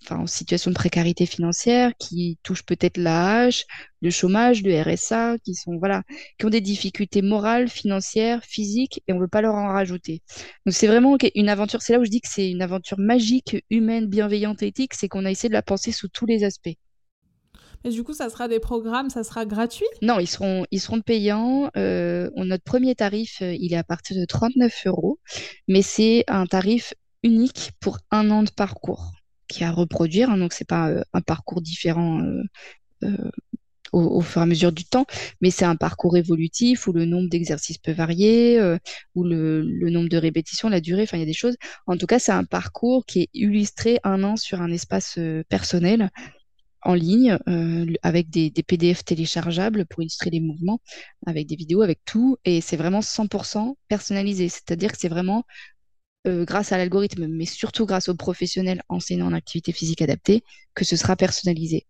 enfin, en situation de précarité financière, qui touchent peut-être l'AH, le chômage, le RSA, qui sont voilà, qui ont des difficultés morales, financières, physiques, et on ne veut pas leur en rajouter. Donc c'est vraiment une aventure. C'est là où je dis que c'est une aventure magique, humaine, bienveillante, éthique, c'est qu'on a essayé de la penser sous tous les aspects. Et du coup, ça sera des programmes, ça sera gratuit? Non, ils seront, ils seront payants. Euh, notre premier tarif, euh, il est à partir de 39 euros, mais c'est un tarif unique pour un an de parcours qui à reproduire. Hein, donc, c'est pas euh, un parcours différent euh, euh, au, fur et à mesure du temps, mais c'est un parcours évolutif où le nombre d'exercices peut varier, où le, nombre de répétitions, la durée, enfin, il y a des choses. En tout cas, c'est un parcours qui est illustré un an sur un espace personnel en ligne avec des, des, PDF téléchargeables pour illustrer les mouvements, avec des vidéos, avec tout. Et c'est vraiment 100% personnalisé. C'est-à-dire que c'est vraiment euh, grâce à l'algorithme, mais surtout grâce aux professionnels enseignants en activité physique adaptée, que ce sera personnalisé.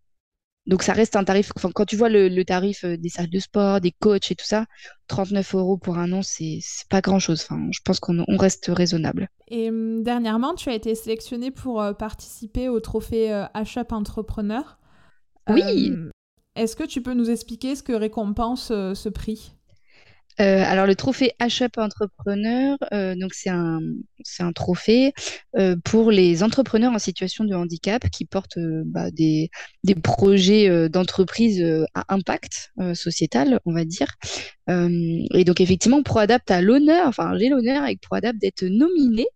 Donc ça reste un tarif, quand tu vois le, tarif euh, des salles de sport, des coachs et tout ça, 39 euros pour un an, c'est pas grand-chose. Enfin, je pense qu'on reste raisonnable. Et hum, dernièrement, tu as été sélectionné pour euh, participer au trophée H-Up Entrepreneur. Oui. Est-ce que tu peux nous expliquer ce que récompense ce prix? Euh, alors le trophée HUP Entrepreneur, euh, donc c'est un, un trophée euh, pour les entrepreneurs en situation de handicap qui portent bah, des, des projets d'entreprise à impact sociétal, on va dire. Et donc effectivement, ProAdapt a l'honneur, enfin j'ai l'honneur avec ProAdapt d'être nominé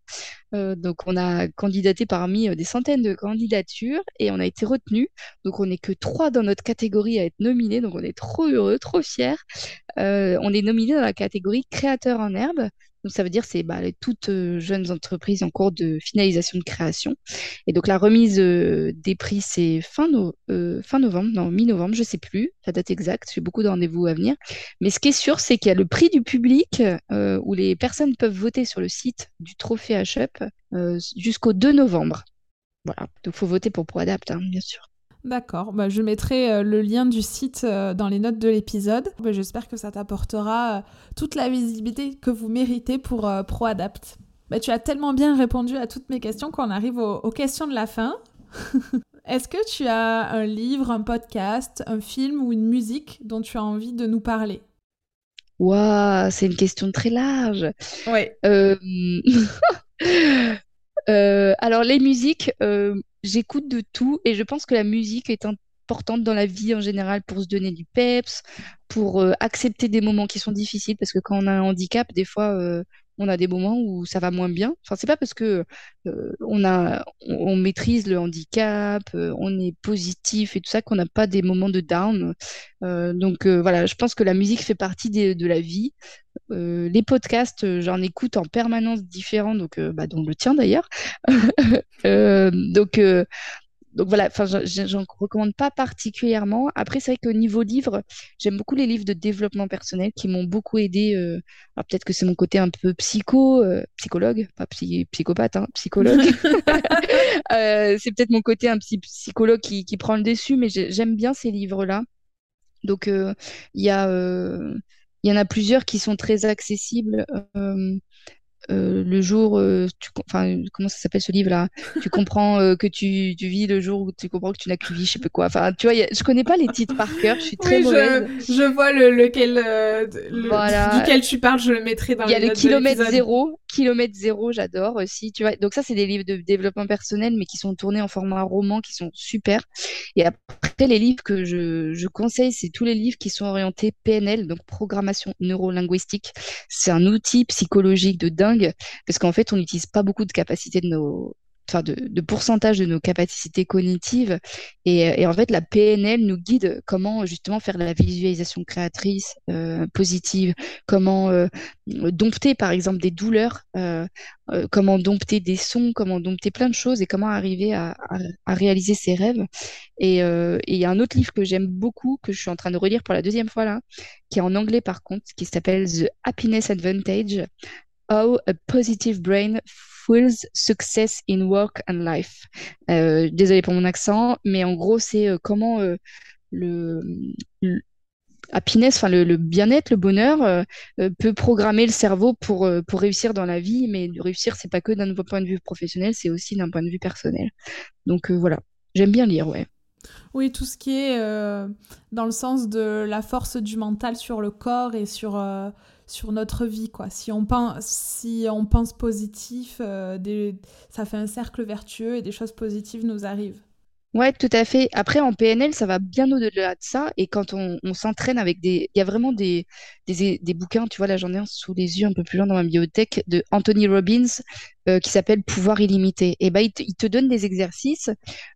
euh, donc, on a candidaté parmi euh, des centaines de candidatures et on a été retenu. Donc, on n'est que trois dans notre catégorie à être nominés. Donc, on est trop heureux, trop fiers. Euh, on est nominé dans la catégorie créateur en herbe. Donc, ça veut dire c'est bah, les toutes euh, jeunes entreprises en cours de finalisation de création. Et donc, la remise euh, des prix, c'est fin, euh, fin novembre, non, mi-novembre, je ne sais plus la date exacte. J'ai beaucoup de rendez-vous à venir. Mais ce qui est sûr, c'est qu'il y a le prix du public où les personnes peuvent voter sur le site du trophée HUP jusqu'au 2 novembre. Voilà, donc il faut voter pour ProAdapt, hein, bien sûr. D'accord, bah, je mettrai euh, le lien du site euh, dans les notes de l'épisode. Bah, j'espère que ça t'apportera euh, toute la visibilité que vous méritez pour ProAdapt. Bah, tu as tellement bien répondu à toutes mes questions qu'on arrive aux, questions de la fin. Est-ce que tu as un livre, un podcast, un film ou une musique dont tu as envie de nous parler? Waouh, c'est une question très large. Oui. alors les musiques, j'écoute de tout et je pense que la musique est importante dans la vie en général pour se donner du peps, pour euh, accepter des moments qui sont difficiles parce que quand on a un handicap, des fois, euh, on a des moments où ça va moins bien. Enfin, c'est pas parce que euh, on a, on, maîtrise le handicap, euh, on est positif et tout ça qu'on n'a pas des moments de down. Euh, donc voilà, je pense que la musique fait partie de la vie. les podcasts, j'en écoute en permanence différents, donc bah, dont le tien d'ailleurs. donc donc voilà, enfin, j'en recommande pas particulièrement. Après, c'est vrai qu'au niveau livre, j'aime beaucoup les livres de développement personnel qui m'ont beaucoup aidé. Euh, alors peut-être que c'est mon côté un peu psycho, euh, psychologue, pas psychopathe, hein, psychologue. Euh, c'est peut-être mon côté un petit psychologue qui, qui prend le dessus, mais j'aime bien ces livres-là. Donc il y a, il y en a plusieurs qui sont très accessibles. Euh, le jour, euh, tu, enfin, comment ça s'appelle ce livre-là? Tu comprends euh, que tu, tu, vis le jour où tu comprends que tu n'as que vie, je sais pas quoi. Enfin, tu vois, je connais pas les titres par cœur, je suis très oui, mauvaise. Je, je vois le, lequel, le, duquel tu parles, je le mettrai dans Il y a le kilomètre zéro, kilomètre zéro, j'adore aussi. Tu vois, donc ça, c'est des livres de développement personnel, mais qui sont tournés en format roman, qui sont super. Et après, les livres que je, je conseille, c'est tous les livres qui sont orientés PNL, donc programmation neuro-linguistique. C'est un outil psychologique de dingue parce qu'en fait, on n'utilise pas beaucoup de capacités de nos, enfin de, pourcentage de nos capacités cognitives. Et, en fait, la PNL nous guide comment justement faire de la visualisation créatrice euh, positive, comment euh, dompter par exemple des douleurs, euh, comment dompter des sons, comment dompter plein de choses et comment arriver à, réaliser ses rêves. Et il y a un autre livre que j'aime beaucoup, que je suis en train de relire pour la deuxième fois là, qui est en anglais par contre, qui s'appelle The Happiness Advantage How a Positive Brain Success in Work and Life. Euh, désolée pour mon accent, mais en gros, c'est euh, comment euh, le, happiness, enfin le, bien-être, le bonheur peut programmer le cerveau pour, pour réussir dans la vie, mais réussir, c'est pas que d'un point de vue professionnel, c'est aussi d'un point de vue personnel. Donc voilà, j'aime bien lire, ouais. Oui, tout ce qui est dans le sens de la force du mental sur le corps et sur, sur notre vie quoi. Si on pense, si on pense positif, euh, ça fait un cercle vertueux et des choses positives nous arrivent. Ouais, tout à fait. Après, en PNL, ça va bien au-delà de ça. Et quand on, s'entraîne avec des. Il y a vraiment des, bouquins, tu vois, là j'en ai un sous les yeux un peu plus loin dans ma bibliothèque, de Anthony Robbins, euh, qui s'appelle Pouvoir illimité. Et ben, il, te, donne des exercices.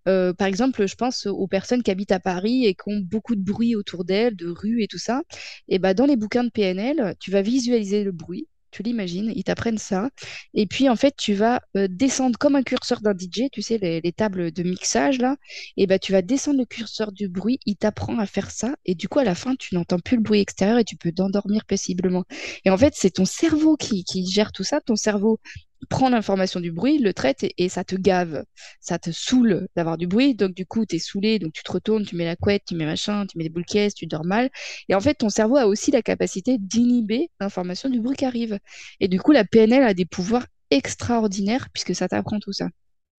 Euh, par exemple, je pense aux personnes qui habitent à Paris et qui ont beaucoup de bruit autour d'elles, de rues et tout ça. Et ben, dans les bouquins de PNL, tu vas visualiser le bruit tu l'imagines, ils t'apprennent ça. Et puis, en fait, tu vas euh, descendre comme un curseur d'un DJ, tu sais, les, tables de mixage, là. Et ben, tu vas descendre le curseur du bruit, il t'apprend à faire ça. Et du coup, à la fin, tu n'entends plus le bruit extérieur et tu peux t'endormir paisiblement. Et en fait, c'est ton cerveau qui, qui gère tout ça. Ton cerveau prend l'information du bruit, le traite et, ça te gave, ça te saoule d'avoir du bruit. Donc, du coup, tu es saoulé, donc tu te retournes, tu mets la couette, tu mets machin, tu mets des boules caisses, tu dors mal. Et en fait, ton cerveau a aussi la capacité d'inhiber l'information du bruit qui arrive. Et du coup, la PNL a des pouvoirs extraordinaires puisque ça t'apprend tout ça.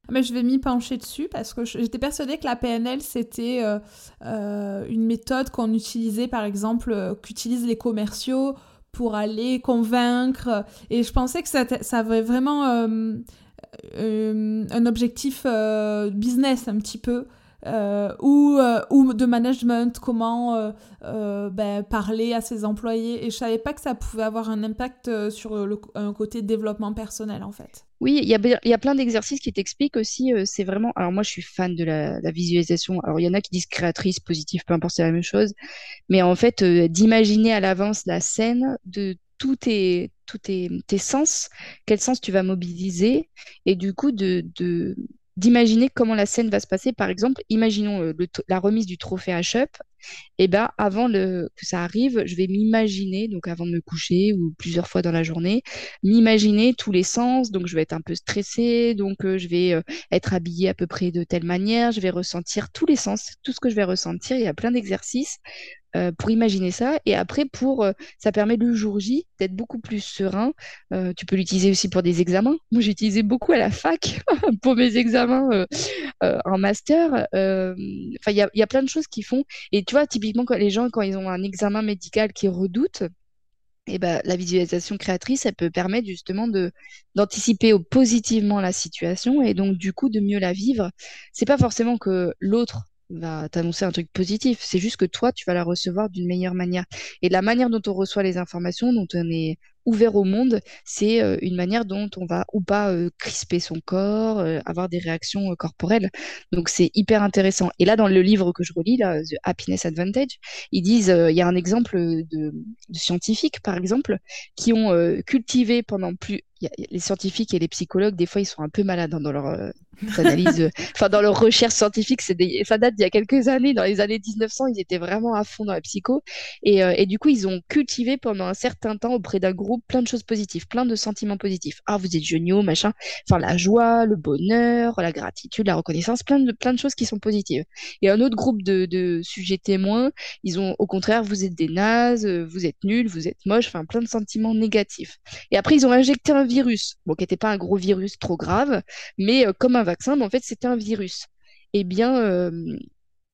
Mais je vais m'y pencher dessus parce que j'étais persuadée que la PNL, c'était euh, euh, une méthode qu'on utilisait, par exemple, euh, qu'utilisent les commerciaux pour aller convaincre. Et je pensais que ça, ça avait vraiment euh, euh, un objectif euh, business un petit peu. Ou, ou de management, comment ben, parler à ses employés. Et je savais pas que ça pouvait avoir un impact sur le, un côté développement personnel, en fait. Oui, il y a, y a plein d'exercices qui t'expliquent aussi. c'est vraiment. Alors, moi, je suis fan de la, visualisation. Alors, il y en a qui disent créatrice, positive, peu importe, c'est la même chose. Mais en fait, d'imaginer à l'avance la scène, de tous tes, tous tes, sens, quel sens tu vas mobiliser, et du coup, de d'imaginer comment la scène va se passer. Par exemple, imaginons euh, la remise du trophée H-Up. Et eh ben, avant que ça arrive, je vais m'imaginer, donc avant de me coucher ou plusieurs fois dans la journée, m'imaginer tous les sens. Donc, je vais être un peu stressée, donc euh, je vais euh, être habillée à peu près de telle manière. Je vais ressentir tous les sens, tout ce que je vais ressentir. Il y a plein d'exercices euh, pour imaginer ça. Et après, pour, euh, ça permet le jour J d'être beaucoup plus serein. Euh, tu peux l'utiliser aussi pour des examens. Moi, j'utilisais beaucoup à la fac pour mes examens en master. Il y a, plein de choses qui font. Et tu vois, typiquement, quand les gens, quand ils ont un examen médical qu'ils redoutent, eh ben, la visualisation créatrice, elle peut permettre justement d'anticiper positivement la situation et donc du coup de mieux la vivre. C'est pas forcément que l'autre va t'annoncer un truc positif. C'est juste que toi, tu vas la recevoir d'une meilleure manière. Et la manière dont on reçoit les informations, dont on est, ouvert au monde, c'est une manière dont on va ou pas crisper son corps, avoir des réactions corporelles. Donc c'est hyper intéressant. Et là, dans le livre que je relis, The Happiness Advantage, ils disent, il y a un exemple de scientifiques, par exemple, qui ont cultivé pendant plus les scientifiques et les psychologues, des fois, ils sont un peu malades hein, dans leur euh, euh, enfin dans leur recherche scientifique. C'est ça date d'il y a quelques années. Dans les années 1900, ils étaient vraiment à fond dans la psycho. Et, euh, et du coup, ils ont cultivé pendant un certain temps auprès d'un groupe plein de choses positives, plein de sentiments positifs. Ah, vous êtes géniaux, machin. Enfin, la joie, le bonheur, la gratitude, la reconnaissance, plein de, plein de choses qui sont positives. Et un autre groupe de, de sujets témoins, ils ont au contraire, vous êtes des nazes, vous êtes nuls, vous êtes moches, enfin plein de sentiments négatifs. Et après, ils ont injecté un virus, bon, qui n'était pas un gros virus trop grave, mais euh, comme un vaccin, mais en fait, c'était un virus. Eh bien, euh,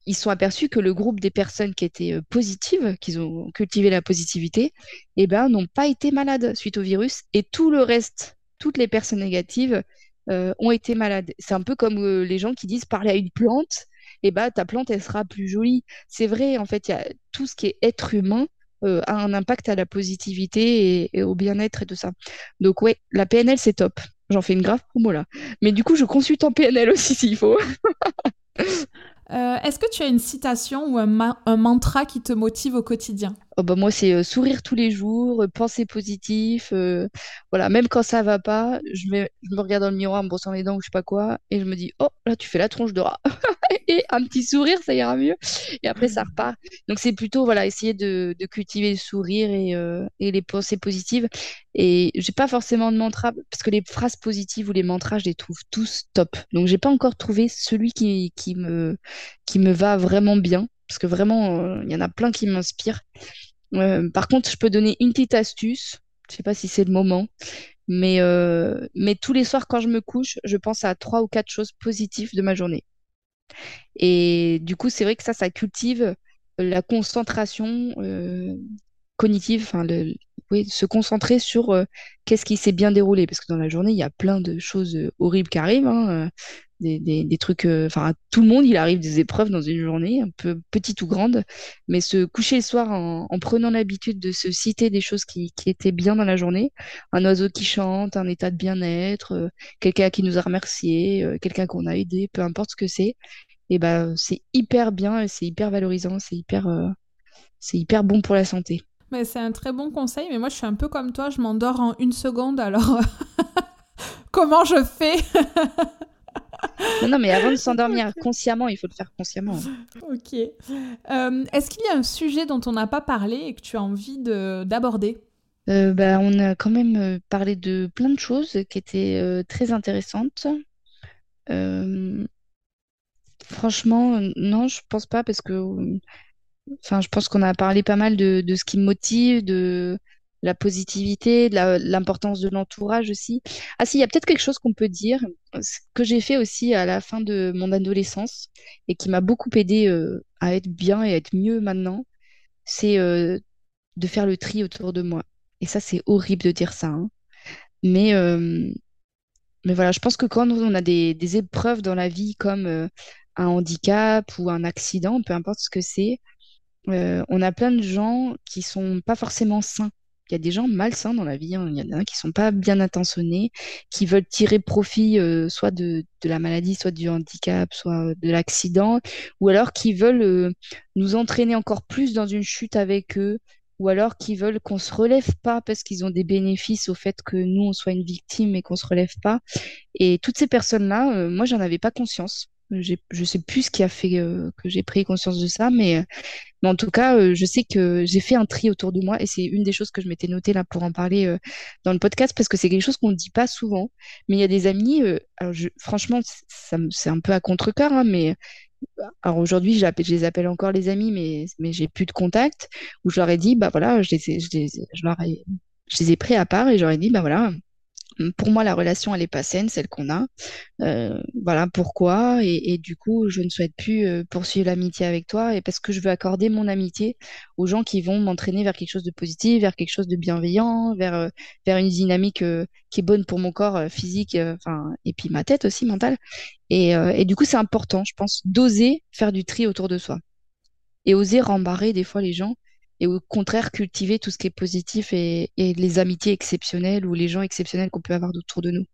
ils sont aperçus que le groupe des personnes qui étaient euh, positives, qui ont cultivé la positivité, eh ben, n'ont pas été malades suite au virus, et tout le reste, toutes les personnes négatives, ont été malades. C'est un peu comme les gens qui disent parler à une plante, eh ben, ta plante, elle sera plus jolie. C'est vrai, en fait, il y a tout ce qui est être humain euh, a un impact à la positivité et, au bien-être et tout ça. Donc ouais, la PNL c'est top. J'en fais une grave promo là. Mais du coup, je consulte en PNL aussi s'il faut. Euh, est-ce que tu as une citation ou un, un, mantra qui te motive au quotidien? Oh bah Moi, c'est euh, sourire tous les jours, penser positif. voilà, même quand ça va pas, je, me regarde dans le miroir en me brossant les dents ou je sais pas quoi, et je me dis, oh là, tu fais la tronche de rat. et un petit sourire, ça ira mieux. Et après, ça repart. Donc, c'est plutôt voilà, essayer de, cultiver le sourire euh, et, les pensées positives. Et j'ai pas forcément de mantra, parce que les phrases positives ou les mantras, je les trouve tous top. Donc, j'ai pas encore trouvé celui qui, qui, me, qui me va vraiment bien, parce que vraiment, euh, il y en a plein qui m'inspirent. Euh, par contre, je peux donner une petite astuce. Je sais pas si c'est le moment. Mais, mais tous les soirs, quand je me couche, je pense à trois ou quatre choses positives de ma journée. Et du coup, c'est vrai que ça, ça cultive la concentration euh, cognitive, enfin, se concentrer sur euh, qu'est-ce qui s'est bien déroulé. Parce que dans la journée, il y a plein de choses euh, horribles qui arrivent. Hein, des, trucs, enfin, à tout le monde, il arrive des épreuves dans une journée, un peu petite ou grande. Mais se coucher le soir en, en prenant l'habitude de se citer des choses qui, qui, étaient bien dans la journée, un oiseau qui chante, un état de bien-être, quelqu'un qui nous a remercié, quelqu'un qu'on a aidé, peu importe ce que c'est et ben c'est hyper bien, c'est hyper valorisant, c'est hyper, euh, c'est hyper bon pour la santé. Mais c'est un très bon conseil, mais moi je suis un peu comme toi, je m'endors en une seconde, alors comment je fais? non, mais avant de s'endormir consciemment, il faut le faire consciemment. Ok. Euh, est-ce qu'il y a un sujet dont on n'a pas parlé et que tu as envie d'aborder? Euh, bah, On a quand même parlé de plein de choses qui étaient très intéressantes. Franchement, non, je pense pas parce que, enfin, je pense qu'on a parlé pas mal de, ce qui me motive, de la positivité, l'importance de l'entourage aussi. Ah si, il y a peut-être quelque chose qu'on peut dire, ce que j'ai fait aussi à la fin de mon adolescence et qui m'a beaucoup aidé euh, à être bien et à être mieux maintenant, c'est euh, de faire le tri autour de moi. Et ça, c'est horrible de dire ça, hein. Mais, euh, mais voilà, je pense que quand on a des, des épreuves dans la vie comme un handicap ou un accident, peu importe ce que c'est, on a plein de gens qui sont pas forcément sains. Il y a des gens malsains dans la vie, hein. il y en a qui sont pas bien intentionnés, qui veulent tirer profit euh, soit de, la maladie, soit du handicap, soit de l'accident, ou alors qui veulent euh, nous entraîner encore plus dans une chute avec eux, ou alors qui veulent qu'on se relève pas parce qu'ils ont des bénéfices au fait que nous on soit une victime et qu'on se relève pas. Et toutes ces personnes-là, moi j'en avais pas conscience. Je ne sais plus ce qui a fait euh, que j'ai pris conscience de ça, mais, euh, en tout cas, euh, je sais que j'ai fait un tri autour de moi et c'est une des choses que je m'étais notée là pour en parler dans le podcast parce que c'est quelque chose qu'on ne dit pas souvent. Mais il y a des amis, franchement, c'est un peu à contre-cœur, hein, mais alors aujourd'hui, je les appelle encore les amis, mais, mais j'ai plus de contact, où je leur ai dit, bah voilà, je les ai, je les, je leur ai, je les ai pris à part et j'aurais dit, bah voilà, pour moi, la relation, elle n'est pas saine, celle qu'on a. Euh, voilà pourquoi. Et, du coup, je ne souhaite plus euh, poursuivre l'amitié avec toi et parce que je veux accorder mon amitié aux gens qui vont m'entraîner vers quelque chose de positif, vers quelque chose de bienveillant, vers, euh, vers une dynamique qui est bonne pour mon corps physique et puis ma tête aussi mentale. Et, et du coup, c'est important, je pense, d'oser faire du tri autour de soi et oser rembarrer des fois les gens et au contraire cultiver tout ce qui est positif et, les amitiés exceptionnelles ou les gens exceptionnels qu'on peut avoir autour de nous.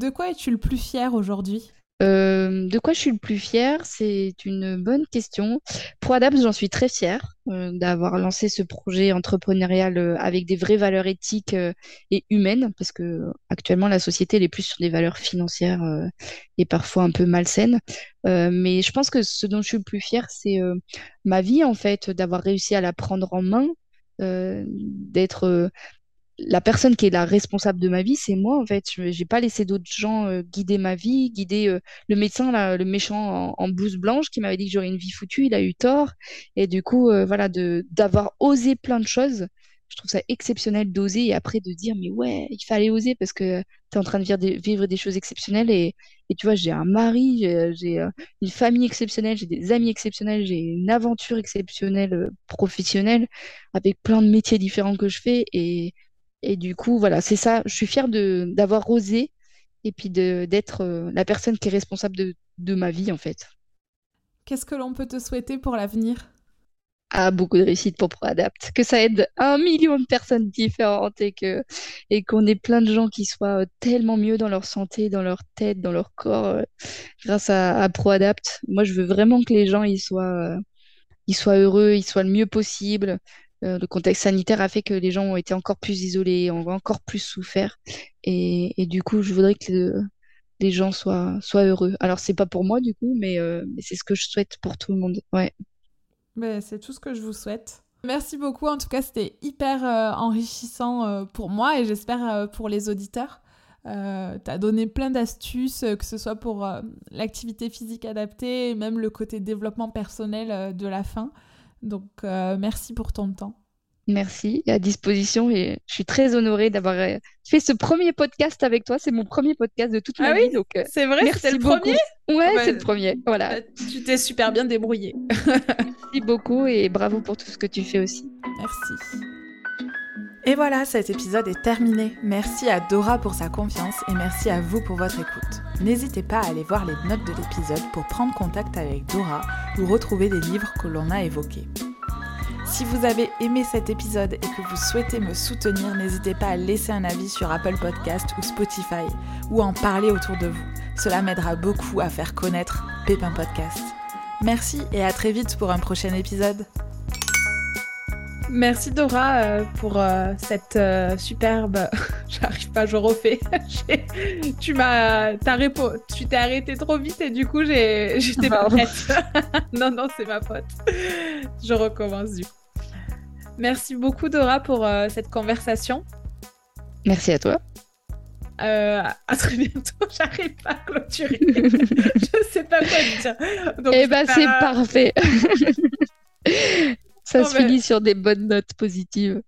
De quoi es-tu le plus fier aujourd'hui? Euh, de quoi je suis le plus fière? C'est une bonne question. ProAdapt, j'en suis très fière euh, d'avoir lancé ce projet entrepreneurial euh, avec des vraies valeurs éthiques et humaines, parce que actuellement la société elle est plus sur des valeurs financières et parfois un peu malsaines. mais je pense que ce dont je suis le plus fière, c'est ma vie en fait, d'avoir réussi à la prendre en main, d'être la personne qui est la responsable de ma vie, c'est moi en fait. Je n'ai pas laissé d'autres gens euh, guider ma vie, guider euh, le médecin, le méchant en, blouse blanche qui m'avait dit que j'aurais une vie foutue, il a eu tort. Et du coup, euh, voilà, d'avoir osé plein de choses, je trouve ça exceptionnel d'oser et après de dire mais ouais, il fallait oser parce que tu es en train de vivre des, vivre des choses exceptionnelles et, et tu vois, j'ai un mari, j'ai une famille exceptionnelle, j'ai des amis exceptionnels, j'ai une aventure exceptionnelle professionnelle avec plein de métiers différents que je fais et et du coup, voilà, c'est ça. Je suis fière d'avoir osé et puis d'être euh, la personne qui est responsable de, de ma vie, en fait. Qu'est-ce que l'on peut te souhaiter pour l'avenir? Ah, beaucoup de réussite pour ProAdapt, que ça aide un million de personnes différentes et que et qu'on ait plein de gens qui soient euh, tellement mieux dans leur santé, dans leur tête, dans leur corps, euh, grâce à, à, ProAdapt. Moi, je veux vraiment que les gens ils soient, ils soient heureux, ils soient le mieux possible, euh, le contexte sanitaire a fait que les gens ont été encore plus isolés, ont encore plus souffert. Et, du coup, je voudrais que les gens soient, heureux. Alors, c'est pas pour moi, du coup, mais, euh, c'est ce que je souhaite pour tout le monde. Ouais. Mais c'est tout ce que je vous souhaite. Merci beaucoup. En tout cas, c'était hyper euh, enrichissant pour moi et j'espère pour les auditeurs. tu as donné plein d'astuces, que ce soit pour l'activité physique adaptée, même le côté développement personnel de la fin. Donc, euh, merci pour ton temps. Merci, à disposition et je suis très honorée d'avoir euh, fait ce premier podcast avec toi. C'est mon premier podcast de toute ma ah vie. donc euh, c'est vrai, c'est le premier. Ouais, c'est le premier. Voilà. Bah, tu t'es super bien débrouillée. merci beaucoup et bravo pour tout ce que tu fais aussi. Merci. Et voilà, cet épisode est terminé. Merci à Dora pour sa confiance et merci à vous pour votre écoute. N'hésitez pas à aller voir les notes de l'épisode pour prendre contact avec Dora ou retrouver des livres que l'on a évoqués. Si vous avez aimé cet épisode et que vous souhaitez me soutenir, n'hésitez pas à laisser un avis sur Apple Podcast ou Spotify ou en parler autour de vous. Cela m'aidera beaucoup à faire connaître Pépin Podcast. Merci et à très vite pour un prochain épisode. Merci Dora euh, pour euh, cette euh, superbe. J'arrive pas, je refais. tu m'as, tu t'es arrêté trop vite et du coup j'ai, j'étais pas prête. non non, c'est ma faute. Je recommence du coup. Merci beaucoup Dora pour cette conversation. Merci à toi. à très bientôt. J'arrive pas à clôturer. je sais pas quoi dire. eh ben c'est parfait. Ça se finit sur des bonnes notes positives.